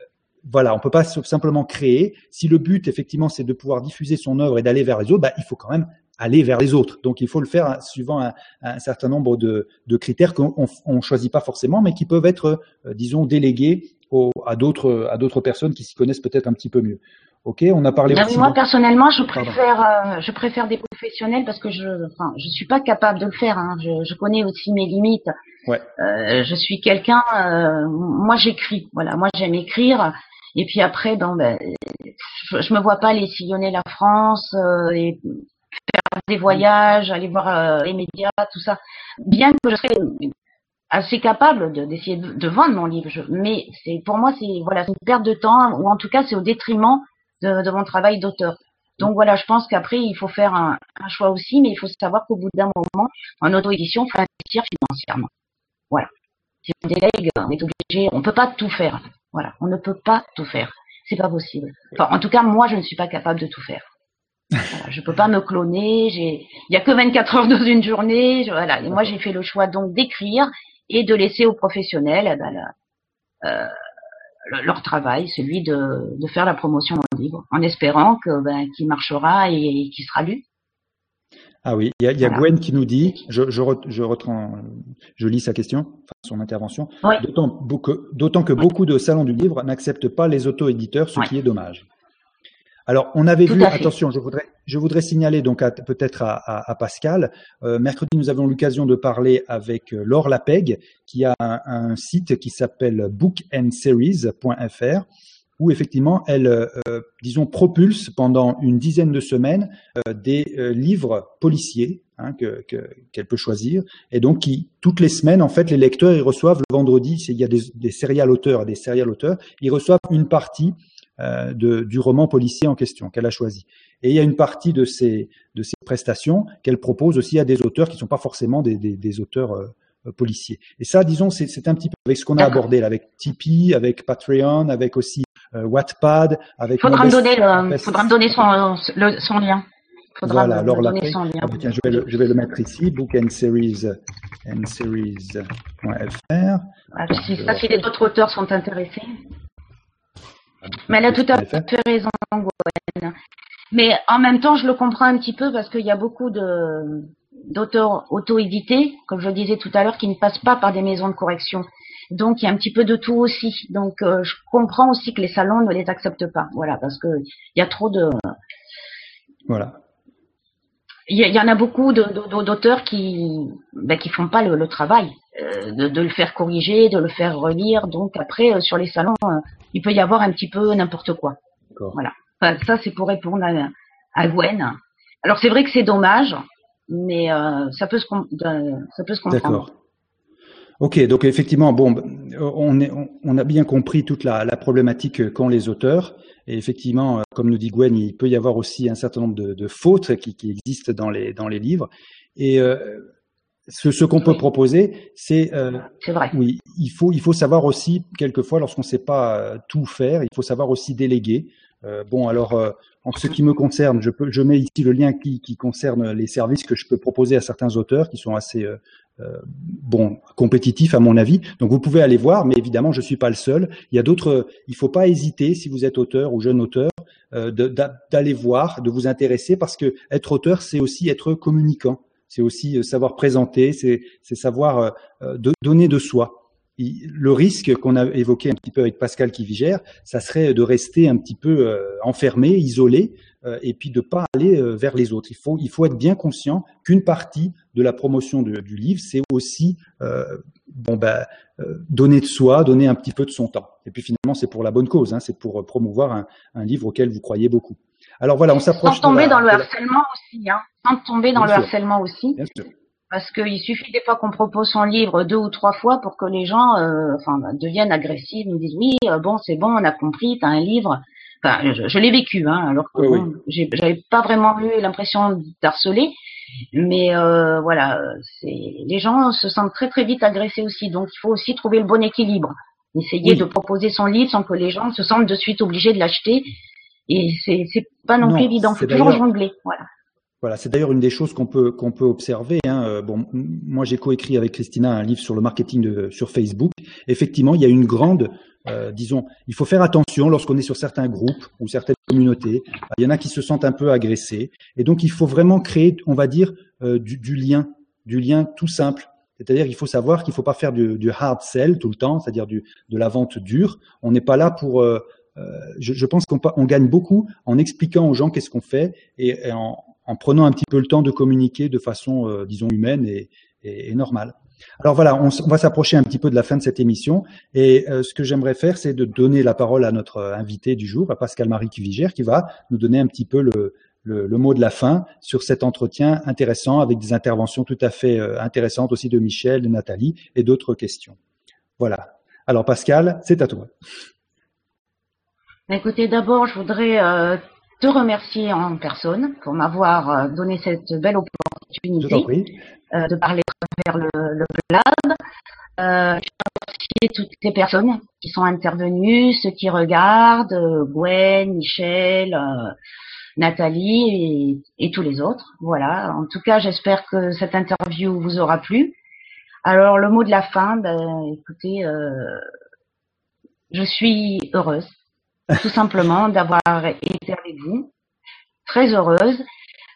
voilà, on peut pas simplement créer. Si le but, effectivement, c'est de pouvoir diffuser son œuvre et d'aller vers les autres, bah, il faut quand même aller vers les autres. Donc, il faut le faire hein, suivant un, un certain nombre de, de critères qu'on on choisit pas forcément, mais qui peuvent être, euh, disons, délégués au, à d'autres à d'autres personnes qui s'y connaissent peut-être un petit peu mieux. Ok, on a parlé. Ah, aussi moi de- personnellement, je préfère, euh, je préfère des professionnels parce que je, enfin, je suis pas capable de le faire. Hein. Je, je connais aussi mes limites. Ouais. Euh, je suis quelqu'un, euh, moi j'écris. Voilà, moi j'aime écrire. Et puis après, ben, ben, je, je me vois pas aller sillonner la France euh, et des voyages, aller voir les médias, tout ça. Bien que je serais assez capable d'essayer de, vendre mon livre, mais c'est pour moi c'est voilà une perte de temps ou en tout cas c'est au détriment de, de mon travail d'auteur. Donc voilà, je pense qu'après il faut faire un, un, choix aussi, mais il faut savoir qu'au bout d'un moment, en auto-édition, il faut investir financièrement. Voilà. Si on délègue, on est obligé, on peut pas tout faire. Voilà, on ne peut pas tout faire. C'est pas possible. Enfin, en tout cas, moi, je ne suis pas capable de tout faire. Voilà, je peux pas me cloner. J'ai, il y a que 24 heures dans une journée. voilà. Et moi, j'ai fait le choix donc d'écrire et de laisser aux professionnels eh ben, euh, leur travail, celui de, de, faire la promotion en livre, en espérant que ben, qu'il marchera et, et qu'il sera lu. Ah oui, il y a, y a Gwen qui nous dit, je, je, je, retrans, je lis sa question, enfin son intervention, oui. d'autant que beaucoup de salons du livre n'acceptent pas les auto-éditeurs, ce oui. qui est dommage. Alors, on avait Tout vu, attention, je voudrais, je voudrais signaler donc peut-être à, à, à, Pascal, euh, mercredi nous avons l'occasion de parler avec euh, Laure Lapeg, qui a un, un site qui s'appelle bookandseries.fr où effectivement elle, euh, disons, propulse pendant une dizaine de semaines euh, des euh, livres policiers hein, que, qu'elle peut choisir, et donc qui toutes les semaines, en fait, les lecteurs ils reçoivent le vendredi, il y a des, des serial auteurs et des serial auteurs, ils reçoivent une partie de, du roman policier en question qu'elle a choisi. Et il y a une partie de ces, de ces prestations qu'elle propose aussi à des auteurs qui ne sont pas forcément des, des, des auteurs policiers. Et ça, disons, c'est, un petit peu avec ce qu'on a abordé là, avec Tipeee, avec Patreon, avec aussi Wattpad, avec. Faudra me donner le, faudra me donner son, le, son lien. Faudra voilà, alors donner son lien. Ah, tiens, je vais, le, je vais le mettre ici, bookandseries.fr. Ah, si, ça, si les autres auteurs sont intéressés. Mais elle a tout à fait raison, Gwen. Mais en même temps, je le comprends un petit peu parce qu'il y a beaucoup de d'auteurs auto-édités, comme je le disais tout à l'heure, qui ne passent pas par des maisons de correction. Donc il y a un petit peu de tout aussi. Donc euh, je comprends aussi que les salons ne les acceptent pas. Voilà, parce que il y a trop de. Voilà. Il y, y, en a beaucoup d'auteurs qui ben, qui font pas le, le travail euh, de, de, le faire corriger, de le faire relire. Donc après euh, sur les salons, euh, il peut y avoir un petit peu n'importe quoi. Voilà. Enfin, ça c'est pour répondre à, à Gwen. Alors c'est vrai que c'est dommage, mais euh, ça peut se ça peut se comprendre. Ok, donc effectivement, bon, on, est, on, a bien compris toute la, la problématique qu'ont les auteurs. Et effectivement, comme nous dit Gwen, il peut y avoir aussi un certain nombre de, de fautes qui, qui, existent dans les, dans les livres. Et euh, ce, ce qu'on peut proposer, c'est, euh, vrai. oui, il faut, il faut savoir aussi quelquefois, lorsqu'on ne sait pas euh, tout faire, il faut savoir aussi déléguer. Euh, bon, alors, euh, en ce qui me concerne, je, peux, je mets ici le lien qui, qui, concerne les services que je peux proposer à certains auteurs qui sont assez euh, euh, bon, compétitif à mon avis. Donc vous pouvez aller voir, mais évidemment je suis pas le seul. Il y a d'autres. Il faut pas hésiter si vous êtes auteur ou jeune auteur euh, d'aller voir, de vous intéresser parce que être auteur c'est aussi être communicant, c'est aussi euh, savoir présenter, c'est savoir euh, de, donner de soi. Le risque qu'on a évoqué un petit peu avec Pascal Kivigère, ça serait de rester un petit peu enfermé, isolé, euh, et puis de pas aller euh, vers les autres. Il faut, il faut être bien conscient qu'une partie de la promotion de, du livre, c'est aussi euh, bon ben donner de soi, donner un petit peu de son temps. Et puis finalement, c'est pour la bonne cause, hein, c'est pour promouvoir un, un, livre auquel vous croyez beaucoup. Alors voilà, on s'approche. Sans tomber dans le harcèlement aussi, hein. Sans tomber dans le harcèlement aussi. Bien sûr. Parce qu'il suffit des fois qu'on propose son livre deux ou trois fois pour que les gens euh, enfin, deviennent agressifs, nous disent oui, bon, c'est bon, on a compris, tu as un livre. Enfin, je, je l'ai vécu, hein, alors que oui, j'avais pas vraiment eu l'impression d'harceler, mais euh, voilà, les gens se sentent très très vite agressés aussi, donc il faut aussi trouver le bon équilibre, essayer oui. de proposer son livre sans que les gens se sentent de suite obligés de l'acheter, et c'est c'est pas non, non plus évident, faut toujours jongler, voilà. Voilà, c'est d'ailleurs une des choses qu'on peut qu'on peut observer. Hein. Bon, moi j'ai coécrit avec Christina un livre sur le marketing de, sur Facebook. Effectivement, il y a une grande euh, disons, il faut faire attention lorsqu'on est sur certains groupes ou certaines communautés. Il y en a qui se sentent un peu agressés. Et donc, il faut vraiment créer, on va dire, euh, du, du, lien, du lien tout simple. C'est-à-dire qu'il faut savoir qu'il ne faut pas faire du, du, hard sell tout le temps, c'est-à-dire de la vente dure. On n'est pas là pour... Euh, je, je, pense qu'on on gagne beaucoup en expliquant aux gens qu'est-ce qu'on fait et en, en, prenant un petit peu le temps de communiquer de façon, disons, humaine et, et, et normale. Alors voilà, on, va s'approcher un petit peu de la fin de cette émission et euh, ce que j'aimerais faire, c'est de donner la parole à notre invité du jour, à Pascal Marie Cuvigère, qui va nous donner un petit peu le, le, mot de la fin sur cet entretien intéressant avec des interventions tout à fait intéressantes aussi de Michel, de Nathalie et d'autres questions. Voilà. Alors Pascal, c'est à toi. Écoutez, d'abord, je voudrais te remercier en personne pour m'avoir donné cette belle opportunité de parler à travers le, le blab. Euh, je remercier toutes les personnes qui sont intervenues, ceux qui regardent, euh, Gwen, Michel, euh, Nathalie et, tous les autres. Voilà. En tout cas, j'espère que cette interview vous aura plu. Alors, le mot de la fin, ben, écoutez, euh, je suis heureuse, tout simplement, d'avoir été avec vous. Très heureuse.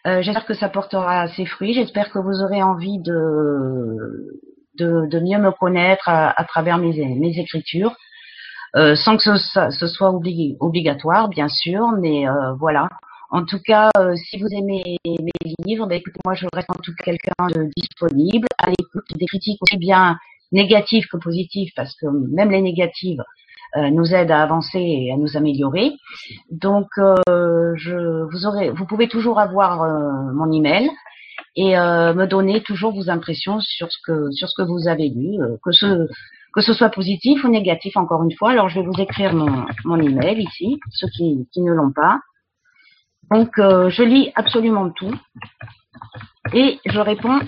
j'espère que ça portera ses fruits. J'espère que vous aurez envie de de, mieux me connaître à, travers mes, mes écritures, euh, sans que ce, soit obligatoire, bien sûr, mais euh, voilà. En tout cas, euh, si vous aimez mes livres, ben, écoutez, moi je reste en tout cas quelqu'un de disponible, à l'écoute des critiques aussi bien négatives que positives, parce que même les négatives nous aident à avancer et à nous améliorer. Donc, je, vous aurez, vous pouvez toujours avoir mon email et euh, me donner toujours vos impressions sur ce que sur ce que vous avez lu, euh, que ce que ce soit positif ou négatif encore une fois. Alors je vais vous écrire mon, mon email ici, ceux qui, qui ne l'ont pas. Donc euh, je lis absolument tout et je réponds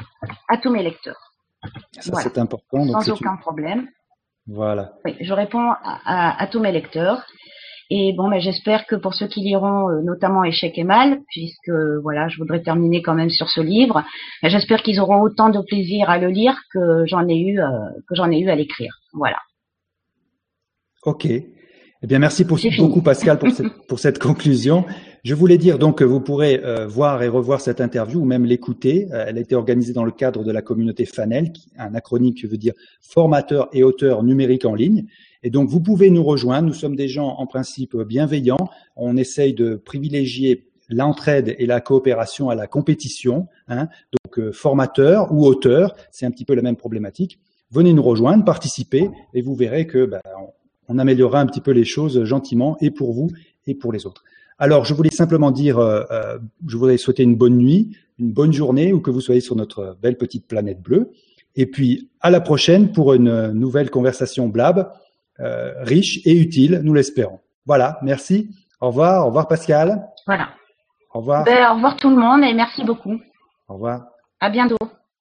à tous mes lecteurs. Ça c'est important. Sans aucun problème. Voilà. Oui, je réponds à, à tous mes lecteurs. Et bon, ben, j'espère que pour ceux qui liront euh, notamment Échec et Mal, puisque voilà, je voudrais terminer quand même sur ce livre, ben, j'espère qu'ils auront autant de plaisir à le lire que j'en ai eu euh, que j'en ai eu à l'écrire. Voilà. Ok. Eh bien, merci beaucoup Pascal pour cette, pour cette conclusion. Je voulais dire donc que vous pourrez euh, voir et revoir cette interview ou même l'écouter. elle a été organisée dans le cadre de la communauté FANEL, un acronyme qui veut dire formateur et auteur numérique en ligne. Et donc, vous pouvez nous rejoindre. Nous sommes des gens en principe bienveillants. On essaye de privilégier l'entraide et la coopération à la compétition. Hein. Donc, euh, formateur ou auteur, c'est un petit peu la même problématique. Venez nous rejoindre, participez, et vous verrez que ben, on, améliorera un petit peu les choses gentiment, et pour vous et pour les autres. Alors, je voulais simplement dire, euh, euh, je voudrais souhaiter une bonne nuit, une bonne journée, ou que vous soyez sur notre belle petite planète bleue. Et puis, à la prochaine pour une nouvelle conversation Blab euh, riche et utile, nous l'espérons. Voilà, merci. Au revoir, au revoir Pascal. Voilà. Au revoir. Ben, au revoir tout le monde et merci beaucoup. Au revoir. À bientôt.